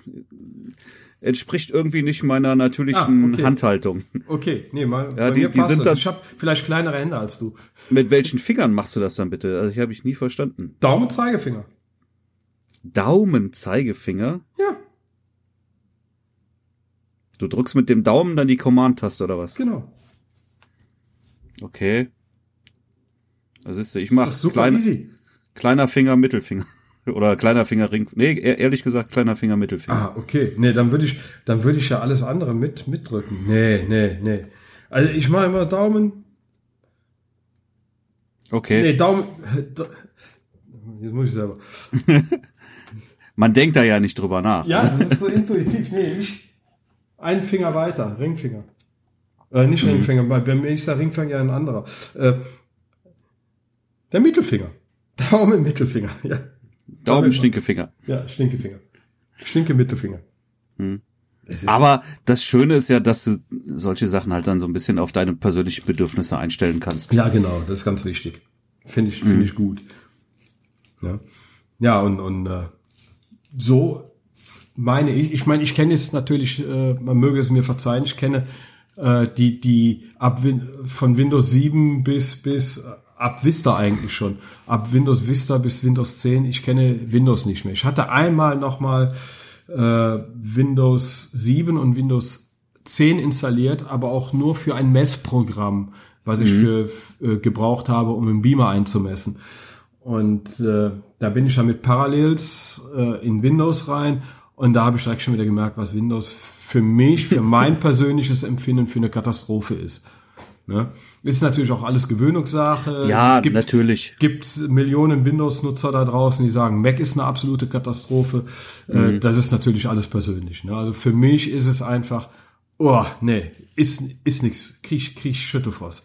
entspricht irgendwie nicht meiner natürlichen Ah, okay. Handhaltung. Okay, nee, mal, Ja, die- die sind das. dann- Ich habe vielleicht kleinere Hände als du. Mit welchen Fingern machst du das dann bitte? Also ich habe ich nie verstanden. Daumen, Zeigefinger. Daumen, Zeigefinger. Ja, Du drückst mit dem Daumen dann die Command-Taste oder was? genau. Okay. Das ist, ich Das mach ist super kleine, easy. kleiner Finger, Mittelfinger. Oder kleiner Finger, Ring. Nee, ehr- ehrlich gesagt, kleiner Finger, Mittelfinger. Ah, okay. Nee, dann würde ich, dann würde ich ja alles andere mit, mitdrücken. Nee, nee, nee. Also ich mache immer Daumen. Okay. Nee, Daumen. Da- Jetzt muss ich selber. Man denkt da ja nicht drüber nach. Ja, das ist so intuitiv. Nee, ich. Ein Finger weiter, Ringfinger. Äh, nicht Mhm. Ringfinger, bei bei mir ist der Ringfinger ja ein anderer. Äh, der Mittelfinger. Daumen, Mittelfinger. Ja, Daumen, Stinkefinger. ja Stinkefinger. Stinke Mittelfinger. Aber das Schöne ist ja, dass du solche Sachen halt dann so ein bisschen auf deine persönlichen Bedürfnisse einstellen kannst. Ja, genau, das ist ganz wichtig. Finde ich, finde ich gut. Ja, ja und, und äh, so meine ich, ich meine, ich kenne jetzt natürlich, äh, man möge es mir verzeihen, ich kenne äh, die, die ab Win von Windows 7 bis, bis ab Vista eigentlich schon. Ab Windows Vista bis Windows 10, ich kenne Windows nicht mehr. Ich hatte einmal nochmal äh, Windows 7 und Windows 10 installiert, aber auch nur für ein Messprogramm, was ich für äh, gebraucht habe, um einen Beamer einzumessen. Und äh, da bin ich dann mit Parallels äh, in Windows rein und da habe ich direkt schon wieder gemerkt, was Windows für mich, für mein persönliches Empfinden für eine Katastrophe ist. Ne? Ist natürlich auch alles Gewöhnungssache. Ja, gibt, natürlich. gibt Millionen Windows-Nutzer da draußen, die sagen, Mac ist eine absolute Katastrophe. Mhm. Äh, das ist natürlich alles persönlich. Ne? Also für mich ist es einfach, oh, nee, ist, ist nichts. Krieg, ich- krieg Schüttelfrost.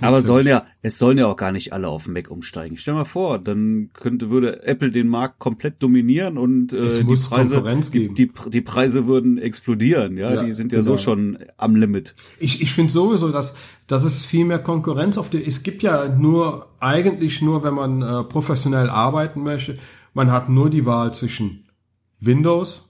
Aber sollen ja, es sollen ja auch gar nicht alle auf Mac umsteigen. Stell mal vor, dann könnte, würde Apple den Markt komplett dominieren und Es äh, die muss Preise, Konkurrenz die, geben. die, die Preise würden explodieren, ja, Ja, die sind ja so genau. schon am Limit. Ich, ich finde sowieso, dass, dass es viel mehr Konkurrenz auf der, es gibt ja nur, eigentlich nur, wenn man äh, professionell arbeiten möchte, man hat nur die Wahl zwischen Windows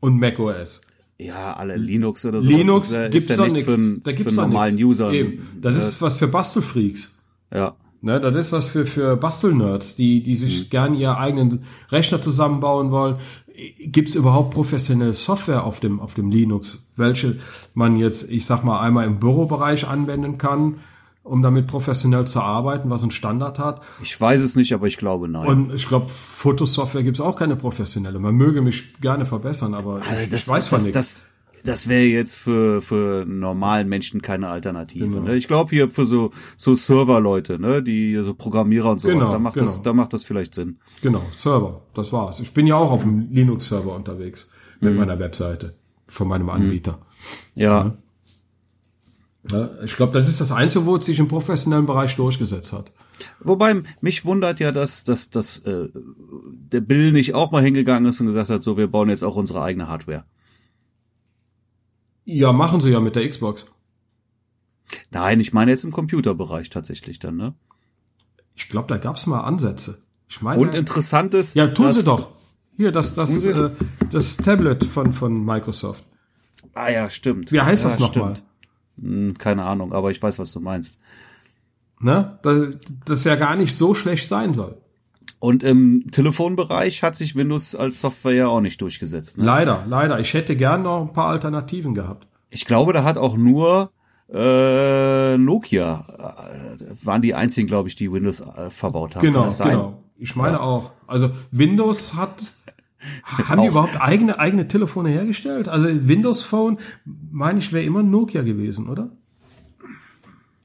und macOS. Ja, alle Linux oder so. Linux ist ja, gibt's ist ja doch nichts für, einen- Da für gibt's einen doch normalen nichts. User. Eben. Das ist was für Bastelfreaks. Ja. Ne, das ist was für, für Bastelnerds, die, die sich Mhm. gern ihren eigenen Rechner zusammenbauen wollen. Gibt es überhaupt professionelle Software auf dem, auf dem Linux, welche man jetzt, ich sag mal, einmal im Bürobereich anwenden kann, um damit professionell zu arbeiten, was ein Standard hat. Ich weiß es nicht, aber ich glaube nein. Und ich glaube, Fotosoftware gibt es auch keine professionelle. Man möge mich gerne verbessern, aber Also ich, das, ich weiß von das, nichts. das, das wäre jetzt für, für normalen Menschen keine Alternative. Genau. Ne? Ich glaube hier für so, so Server-Leute, ne, die so Programmierer und sowas, Genau, da macht genau. das, da macht das vielleicht Sinn. Genau, Server, das war's. Ich bin ja auch auf dem Linux-Server unterwegs Mhm. mit meiner Webseite von meinem Anbieter. Ja. Ja, ich glaube, das ist das Einzige, wo es sich im professionellen Bereich durchgesetzt hat. Wobei mich wundert ja, dass, dass, dass äh, der Bill nicht auch mal hingegangen ist und gesagt hat, so wir bauen jetzt auch unsere eigene Hardware. Ja, machen sie ja mit der Xbox. Nein, ich meine jetzt im Computerbereich tatsächlich dann, ne? Ich glaube, da gab's mal Ansätze. Ich meine, Und interessant ist, ja, tun dass- sie doch. Hier, das, das, äh, das Tablet von, von Microsoft. Ah ja, stimmt. Wie heißt ja, das nochmal? Hm, keine Ahnung, aber ich weiß, was du meinst. Ne? Das, das ja gar nicht so schlecht sein soll. Und im Telefonbereich hat sich Windows als Software ja auch nicht durchgesetzt. Ne? Leider, leider. Ich hätte gern noch ein paar Alternativen gehabt. Ich glaube, da hat auch nur äh, Nokia äh, waren die einzigen, glaube ich, die Windows äh, verbaut haben. Genau, genau. Ich meine auch. Also Windows hat haben die überhaupt eigene eigene Telefone hergestellt? Also Windows Phone, meine ich, wäre immer Nokia gewesen, oder?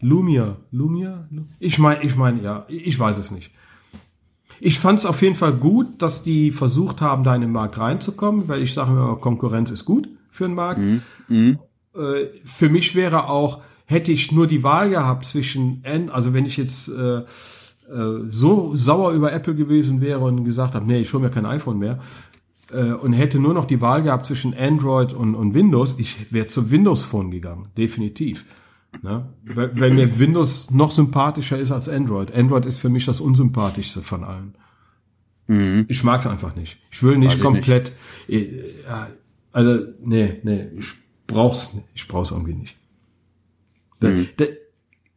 Lumia, Lumia. Lu- Ich meine, ich meine, ja, ich weiß es nicht. Ich fand es auf jeden Fall gut, dass die versucht haben, da in den Markt reinzukommen, weil ich sage immer, Konkurrenz ist gut für den Markt. Äh, für mich wäre auch, hätte ich nur die Wahl gehabt zwischen N, also wenn ich jetzt äh, so sauer über Apple gewesen wäre und gesagt habe, nee, ich hole mir kein iPhone mehr äh, und hätte nur noch die Wahl gehabt zwischen Android und, und Windows, ich wäre zu Windows Phone gegangen, definitiv. Ne? Weil, weil mir Windows noch sympathischer ist als Android. Android ist für mich das unsympathischste von allen. Ich mag es einfach nicht. Ich will nicht Weiß ich komplett. äh, ja, Also nee, nee, ich brauch's, nicht. ich brauch's irgendwie nicht. Da, da,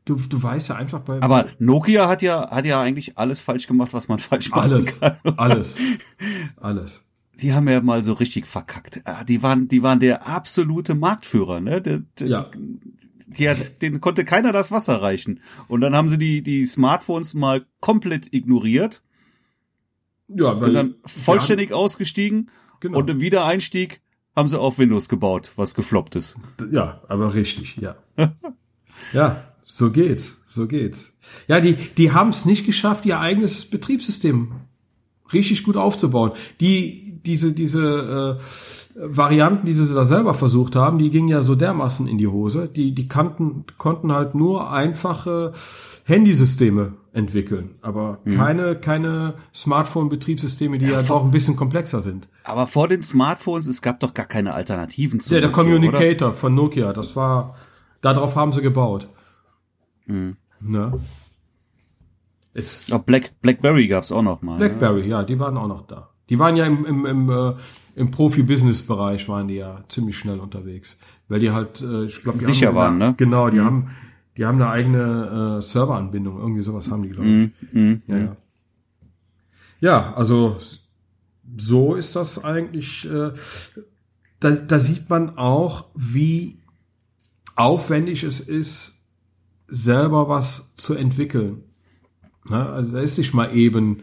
du, du weißt ja einfach bei Aber Nokia hat ja, hat ja eigentlich alles falsch gemacht, was man falsch machen alles, kann. alles, alles. Die haben ja mal so richtig verkackt. Ah, Die waren, die waren der absolute Marktführer, ne? Der, der, Ja. die hat, denen konnte keiner das Wasser reichen. Und dann haben sie die, die Smartphones mal komplett ignoriert, Ja, sind dann vollständig ausgestiegen Genau. und im Wiedereinstieg haben sie auf Windows gebaut, was gefloppt ist. Ja, aber richtig, ja. ja, so geht's, so geht's. Ja, die, die haben es nicht geschafft, ihr eigenes Betriebssystem richtig gut aufzubauen. Die, diese, diese äh, Varianten, die sie da selber versucht haben, die gingen ja so dermaßen in die Hose. Die, die kannten, konnten halt nur einfache Handysysteme entwickeln, aber keine, keine Smartphone-Betriebssysteme, die ja, doch ein bisschen komplexer sind. Aber vor den Smartphones, es gab doch gar keine Alternativen zu Ja, der Nokia, oder? Communicator von Nokia, das war, darauf haben sie gebaut. Mhm. Ne? Es, Ja, Black, Blackberry gab's auch noch mal. ne? Blackberry, ja, die waren auch noch da. Die waren ja im, im, im, äh, im Profi-Business-Bereich waren die ja ziemlich schnell unterwegs. Weil die halt, äh, ich glaube, Sicher haben, waren, ne? Genau, die haben, die haben eine eigene äh, Serveranbindung, irgendwie sowas haben die, glaube ich. Mhm. Ja, ja. Ja, also so ist das eigentlich. Äh, da, da sieht man auch, wie aufwendig es ist, selber was zu entwickeln. Na, also da ist nicht mal eben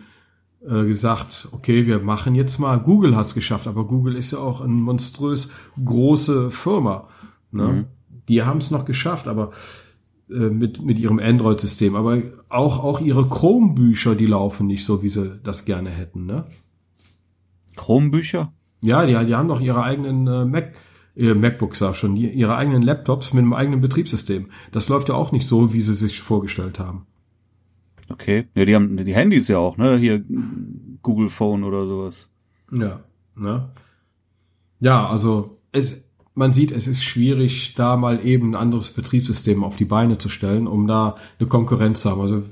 äh, gesagt, okay, wir machen jetzt mal. Google hat's geschafft, aber Google ist ja auch eine monströs große Firma. Ne? Die haben es noch geschafft, aber äh, mit, mit ihrem Android-System. Aber auch, auch ihre Chrome-Bücher, die laufen nicht so, wie sie das gerne hätten. Ne? Chrome-Bücher? Ja, die, die haben doch ihre eigenen äh, Mac, MacBooks auch schon, ihre eigenen Laptops mit einem eigenen Betriebssystem. Das läuft ja auch nicht so, wie sie sich vorgestellt haben. Okay. Ja, die haben die Handys ja auch, ne? Hier Google Phone oder sowas. Ja, ne? Ja, also es, man sieht, es ist schwierig, da mal eben ein anderes Betriebssystem auf die Beine zu stellen, um da eine Konkurrenz zu haben. Also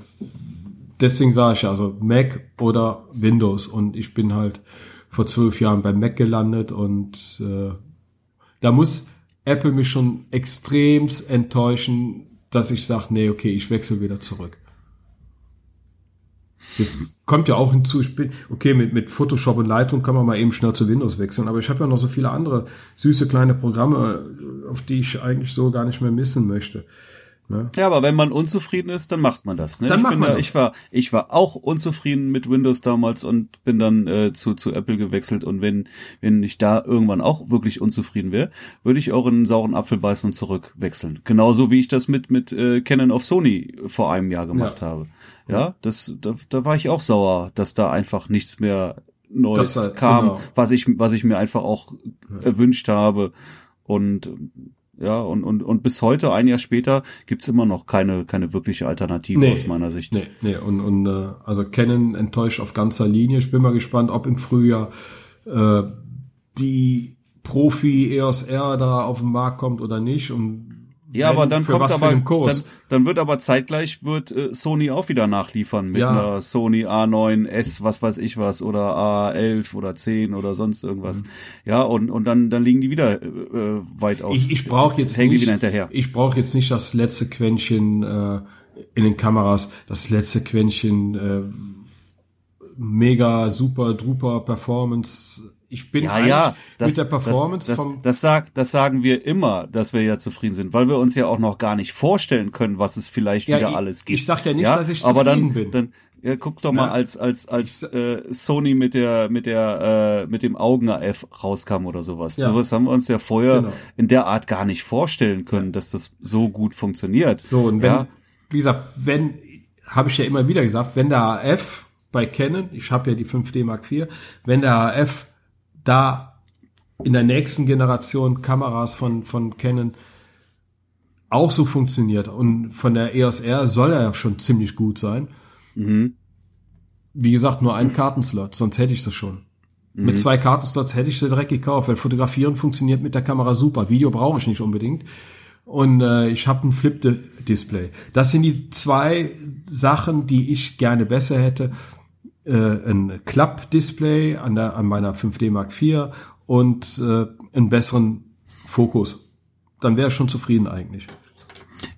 deswegen sage ich ja, also Mac oder Windows und ich bin halt vor zwölf Jahren bei Mac gelandet und äh, da muss Apple mich schon extremst enttäuschen, dass ich sage, nee, okay, ich wechsle wieder zurück. Das kommt ja auch hinzu, ich bin, okay, mit, mit Photoshop und Lightroom kann man mal eben schnell zu Windows wechseln, aber ich habe ja noch so viele andere süße kleine Programme, auf die ich eigentlich so gar nicht mehr missen möchte. Ne? Ja, aber wenn man unzufrieden ist, dann macht man das. Ne? Dann ich macht man da, das. ich war, ich war auch unzufrieden mit Windows damals und bin dann äh, zu zu Apple gewechselt. Und wenn wenn ich da irgendwann auch wirklich unzufrieden wäre, würde ich auch in einen sauren Apfel beißen und zurückwechseln. Genauso wie ich das mit mit äh, Canon auf Sony vor einem Jahr gemacht Ja. habe. Ja, das da, da war ich auch sauer, dass da einfach nichts mehr Neues war- kam, genau. was ich was ich mir einfach auch erwünscht habe. Und ja, und, und, und bis heute, ein Jahr später, gibt's immer noch keine, keine wirkliche Alternative aus meiner Sicht. Nee, nee, und, und äh, also Canon enttäuscht auf ganzer Linie. Ich bin mal gespannt, ob im Frühjahr äh, die Profi EOS R da auf den Markt kommt oder nicht. Und Ja, wenn, aber dann kommt aber, dann, dann wird aber zeitgleich wird äh, Sony auch wieder nachliefern mit Ja. einer Sony A9 S, was weiß ich was, oder A11 oder 10 oder sonst irgendwas. Ja, und, und dann, dann liegen die wieder äh, äh, weit aus. ich, ich brauche jetzt hängen die nicht, wieder hinterher. ich brauche jetzt nicht das letzte Quäntchen äh, in den Kameras, das letzte Quäntchen äh, mega super duper Performance. Ich bin Ja, ja, das, mit der Performance das, das, vom das, sag, das sagen wir immer, dass wir ja zufrieden sind, weil wir uns ja auch noch gar nicht vorstellen können, was es vielleicht Ja, wieder ich- alles gibt. ich sag ja nicht, dass ich aber dann, zufrieden bin. Dann, ja, guck doch mal, Ja. als als als äh, Sony mit der mit der äh, mit dem Augener F rauskam oder sowas. Ja. Sowas haben wir uns ja vorher Genau. in der Art gar nicht vorstellen können, dass das so gut funktioniert. So, und wenn, ja, wie gesagt, wenn, habe ich ja immer wieder gesagt, wenn der AF bei Canon, ich habe ja die 5D Mark IV, wenn der AF da in der nächsten Generation Kameras von, von Canon auch so funktioniert. Und von der EOS R soll er ja schon ziemlich gut sein. Mhm. Wie gesagt, nur ein Kartenslot, sonst hätte ich das schon. Mit zwei Kartenslots hätte ich sie direkt gekauft, weil Fotografieren funktioniert mit der Kamera super. Video brauche ich nicht unbedingt. Und äh, ich habe ein Flip-Display. Das sind die zwei Sachen, die ich gerne besser hätte. Äh, ein Klapp-Display an, der, an meiner 5D Mark IV und äh, einen besseren Fokus. Dann wäre ich schon zufrieden eigentlich.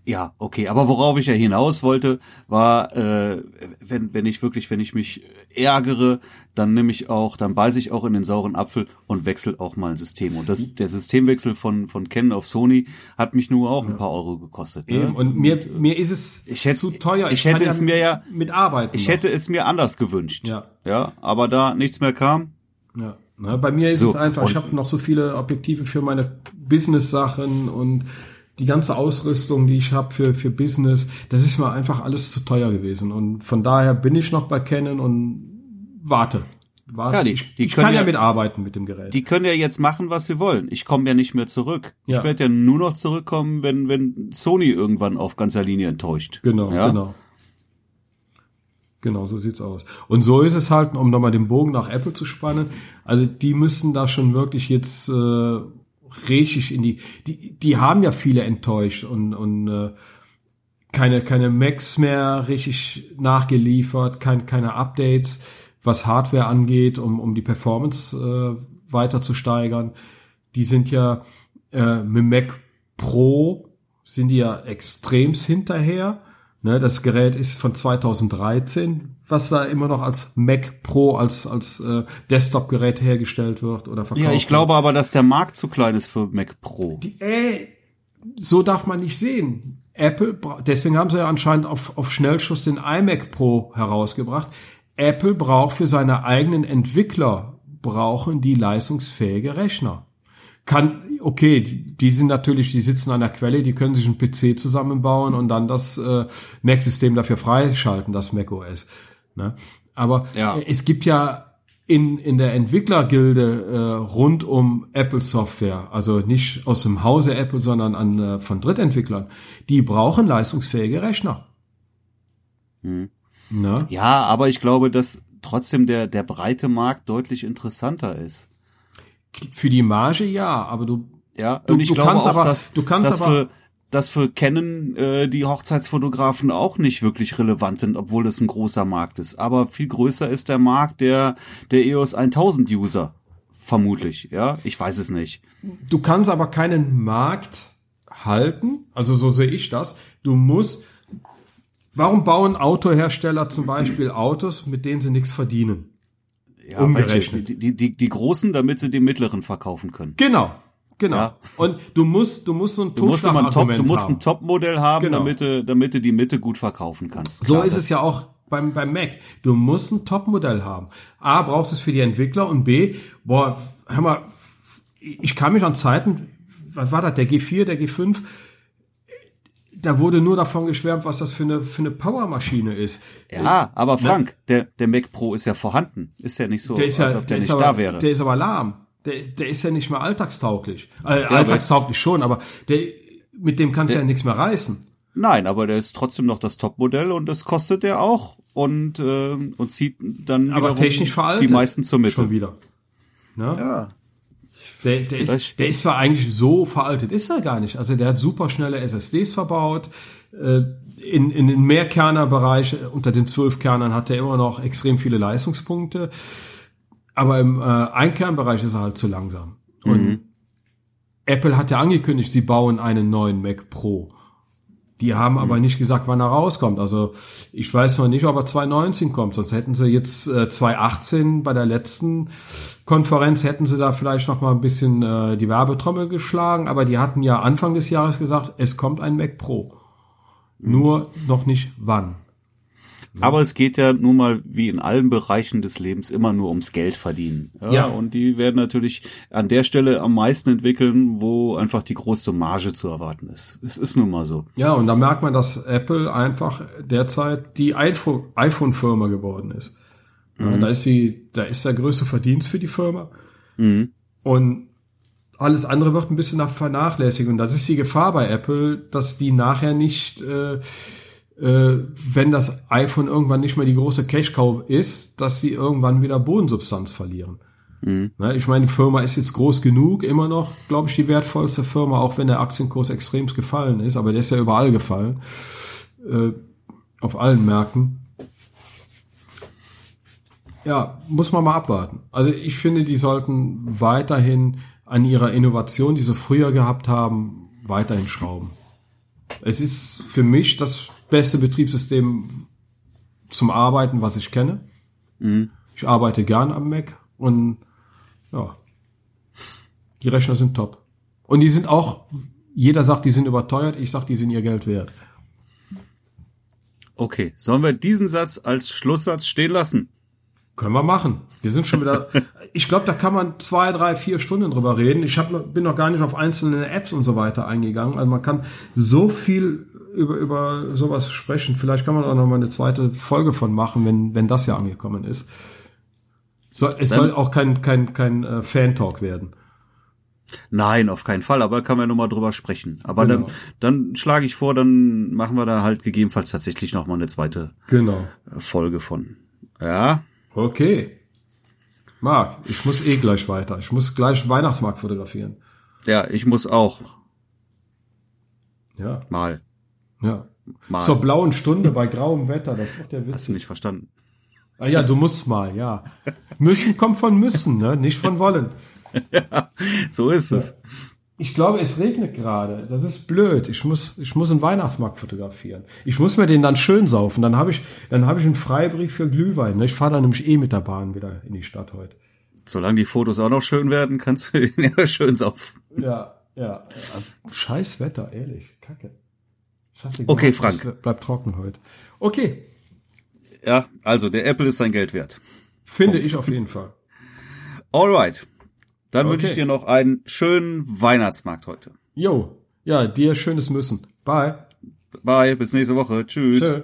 Ja, okay. Aber worauf ich ja hinaus wollte, war, äh, wenn, wenn ich wirklich, wenn ich mich ärgere, dann nehme ich auch, dann beiße ich auch in den sauren Apfel und wechsle auch mal ein System. Und das, der Systemwechsel von, von Canon auf Sony hat mich nur auch ein paar Euro gekostet. Ne? Eben. Und mir, mir ist es Ich hätte- zu teuer. ich hätte kann es mir ja- mitarbeiten. Ich noch. hätte es mir anders gewünscht. Ja. Ja, aber da nichts mehr kam. Ja. Na, bei mir ist So, es einfach, ich habe noch so viele Objektive für meine Business-Sachen und die ganze Ausrüstung, die ich habe für, für Business, das ist mir einfach alles zu teuer gewesen. Und von daher bin ich noch bei Canon und warte. warte. Ja, die- ich die ich können kann ja, ja- mitarbeiten mit dem Gerät. Die können ja jetzt machen, was sie wollen. Ich komme ja nicht mehr zurück. Ja. Ich werde ja nur noch zurückkommen, wenn, wenn Sony irgendwann auf ganzer Linie enttäuscht. Genau, ja? genau. Genau, so sieht's aus. Und so ist es halt, um nochmal den Bogen nach Apple zu spannen. Also die müssen da schon wirklich jetzt äh, richtig in die, die, die haben ja viele enttäuscht und, und äh, keine, keine Macs mehr richtig nachgeliefert, kein, keine Updates, was Hardware angeht, um, um die Performance äh, weiter zu steigern. Die sind ja äh, mit Mac Pro sind die ja extremst hinterher. Ne, das Gerät ist von 2013, was da immer noch als Mac Pro, als, als äh, Desktop-Gerät hergestellt wird oder verkauft Ja, ich glaube aber, dass der Markt zu klein ist für Mac Pro. Die, äh, so darf man nicht sehen. Apple, deswegen haben sie ja anscheinend auf, auf Schnellschuss den iMac Pro herausgebracht. Apple braucht für seine eigenen Entwickler, brauchen die leistungsfähige Rechner. Kann, okay, die, die sind natürlich, die sitzen an der Quelle, die können sich einen PC zusammenbauen und dann das äh, Mac-System dafür freischalten, das Mac OS. Ne? Aber Ja. es gibt ja in, in der Entwicklergilde äh, rund um Apple Software, also nicht aus dem Hause Apple, sondern an, äh, von Drittentwicklern, die brauchen leistungsfähige Rechner. Ne? Ja, aber ich glaube, dass trotzdem der, der breite Markt deutlich interessanter ist. Für die Marge ja, aber du Ja, Du- und ich du glaube kannst auch, aber- dass, du kannst dass, aber- für, dass für Canon äh, die Hochzeitsfotografen auch nicht wirklich relevant sind, obwohl das ein großer Markt ist. Aber viel größer ist der Markt der, der EOS 1000 User. Vermutlich, ja. Ich weiß es nicht. Du kannst aber keinen Markt halten, also so sehe ich das. Du musst, warum bauen Autohersteller zum Beispiel Autos, mit denen sie nichts verdienen? Ja, Umgerechnet. welche- Die, die, die großen, damit sie die mittleren verkaufen können. Genau, genau. Ja. Und du musst, du musst so ein Totschlagargument du musst haben. ein Top-Modell haben, Genau. damit, du, damit du die Mitte gut verkaufen kannst. So Klar, ist das- es ja auch beim, beim Mac. Du musst ein Top-Modell haben. A, brauchst du es für die Entwickler und B, boah, hör mal, ich kann mich an Zeiten, was war das, der G4, der G5, da wurde nur davon geschwärmt, was das für eine, für eine Powermaschine ist. Ja, aber Frank, der, der Mac Pro ist ja vorhanden. Ist ja nicht so, Der ist ja, als ob der, der, nicht ist aber, da wäre. der ist aber lahm. Der, der ist ja nicht mehr alltagstauglich. Äh, alltagstauglich schon, aber der, mit dem kannst du ja nichts mehr reißen. Nein, aber der ist trotzdem noch das Topmodell und das kostet er auch und ähm, und zieht dann Aber technisch veraltet. die meisten zur Mitte. Schon wieder. Ne? Ja. Der, der, ist, der ist zwar eigentlich so veraltet, ist er gar nicht. Also der hat super schnelle SSDs verbaut. Äh, In, in den Mehrkerner-Bereich, äh, unter den zwölf Kernern hat er immer noch extrem viele Leistungspunkte. Aber im äh, Einkernbereich ist er halt zu langsam. Und Apple hat ja angekündigt, sie bauen einen neuen Mac Pro. Die haben aber nicht gesagt, wann er rauskommt. Also ich weiß noch nicht, ob er 2019 kommt. Sonst hätten sie jetzt äh, 2018 bei der letzten Konferenz hätten sie da vielleicht noch mal ein bisschen äh, die Werbetrommel geschlagen. Aber die hatten ja Anfang des Jahres gesagt, es kommt ein Mac Pro. Nur noch nicht wann. Aber es geht ja nun mal wie in allen Bereichen des Lebens immer nur ums Geld verdienen. Ja, Ja. Und die werden natürlich an der Stelle am meisten entwickeln, wo einfach die größte Marge zu erwarten ist. Es ist nun mal so. Ja, und da merkt man, dass Apple einfach derzeit die iPhone- iPhone-Firma geworden ist. Ja, da ist die, da ist der größte Verdienst für die Firma. Und alles andere wird ein bisschen nach vernachlässigt. Und das ist die Gefahr bei Apple, dass die nachher nicht, äh, wenn das iPhone irgendwann nicht mehr die große Cash-Cow ist, dass sie irgendwann wieder Bodensubstanz verlieren. Mhm. Na, ich meine, die Firma ist jetzt groß genug, immer noch, glaube ich, die wertvollste Firma, auch wenn der Aktienkurs extremst gefallen ist, aber der ist ja überall gefallen, äh, auf allen Märkten. Ja, muss man mal abwarten. Also ich finde, die sollten weiterhin an ihrer Innovation, die sie früher gehabt haben, weiterhin schrauben. Es ist für mich das beste Betriebssystem zum Arbeiten, was ich kenne. Mhm. Ich arbeite gern am Mac und ja, die Rechner sind top. Und die sind auch, jeder sagt, die sind überteuert, ich sag, die sind ihr Geld wert. Okay, sollen wir diesen Satz als Schlusssatz stehen lassen? Können wir machen. Wir sind schon wieder. ich glaube, da kann man zwei, drei, vier Stunden drüber reden. Ich hab, bin noch gar nicht auf einzelne Apps und so weiter eingegangen. Also man kann so viel über, über sowas sprechen. Vielleicht kann man auch noch mal eine zweite Folge von machen, wenn, wenn das ja angekommen ist. So, es Dann, soll auch kein, kein, kein äh, Fan-Talk werden. Nein, auf keinen Fall, aber kann man nur mal drüber sprechen. Aber genau. dann, dann schlage ich vor, dann machen wir da halt gegebenenfalls tatsächlich noch mal eine zweite genau. Folge von. Ja. Okay. Marc, ich muss eh gleich weiter. Ich muss gleich Weihnachtsmarkt fotografieren. Ja, ich muss auch. Ja. Mal. Ja. Mal. Zur blauen Stunde bei grauem Wetter, das ist doch der Witz. Hast du nicht verstanden? Ah ja, du musst mal, ja. Müssen kommt von müssen, ne? Nicht von wollen. Ja, so ist es. Ich glaube, es regnet gerade. Das ist blöd. Ich muss, ich muss einen Weihnachtsmarkt fotografieren. Ich muss mir den dann schön saufen. Dann habe ich, dann habe ich einen Freibrief für Glühwein. Ich fahre dann nämlich eh mit der Bahn wieder in die Stadt heute. Solange die Fotos auch noch schön werden, kannst du den ja schön saufen. Ja, ja. Scheiß Wetter, ehrlich. Kacke. Scheiße, okay, Frank. Bleibt trocken heute. Okay. Ja, also der Apple ist sein Geld wert. Finde Punkt. ich auf jeden Fall. Alright. Dann okay. wünsche ich dir noch einen schönen Weihnachtsmarkt heute. Jo, ja, dir schönes Müssen. Bye. Bye, bis nächste Woche. Tschüss. Tschö.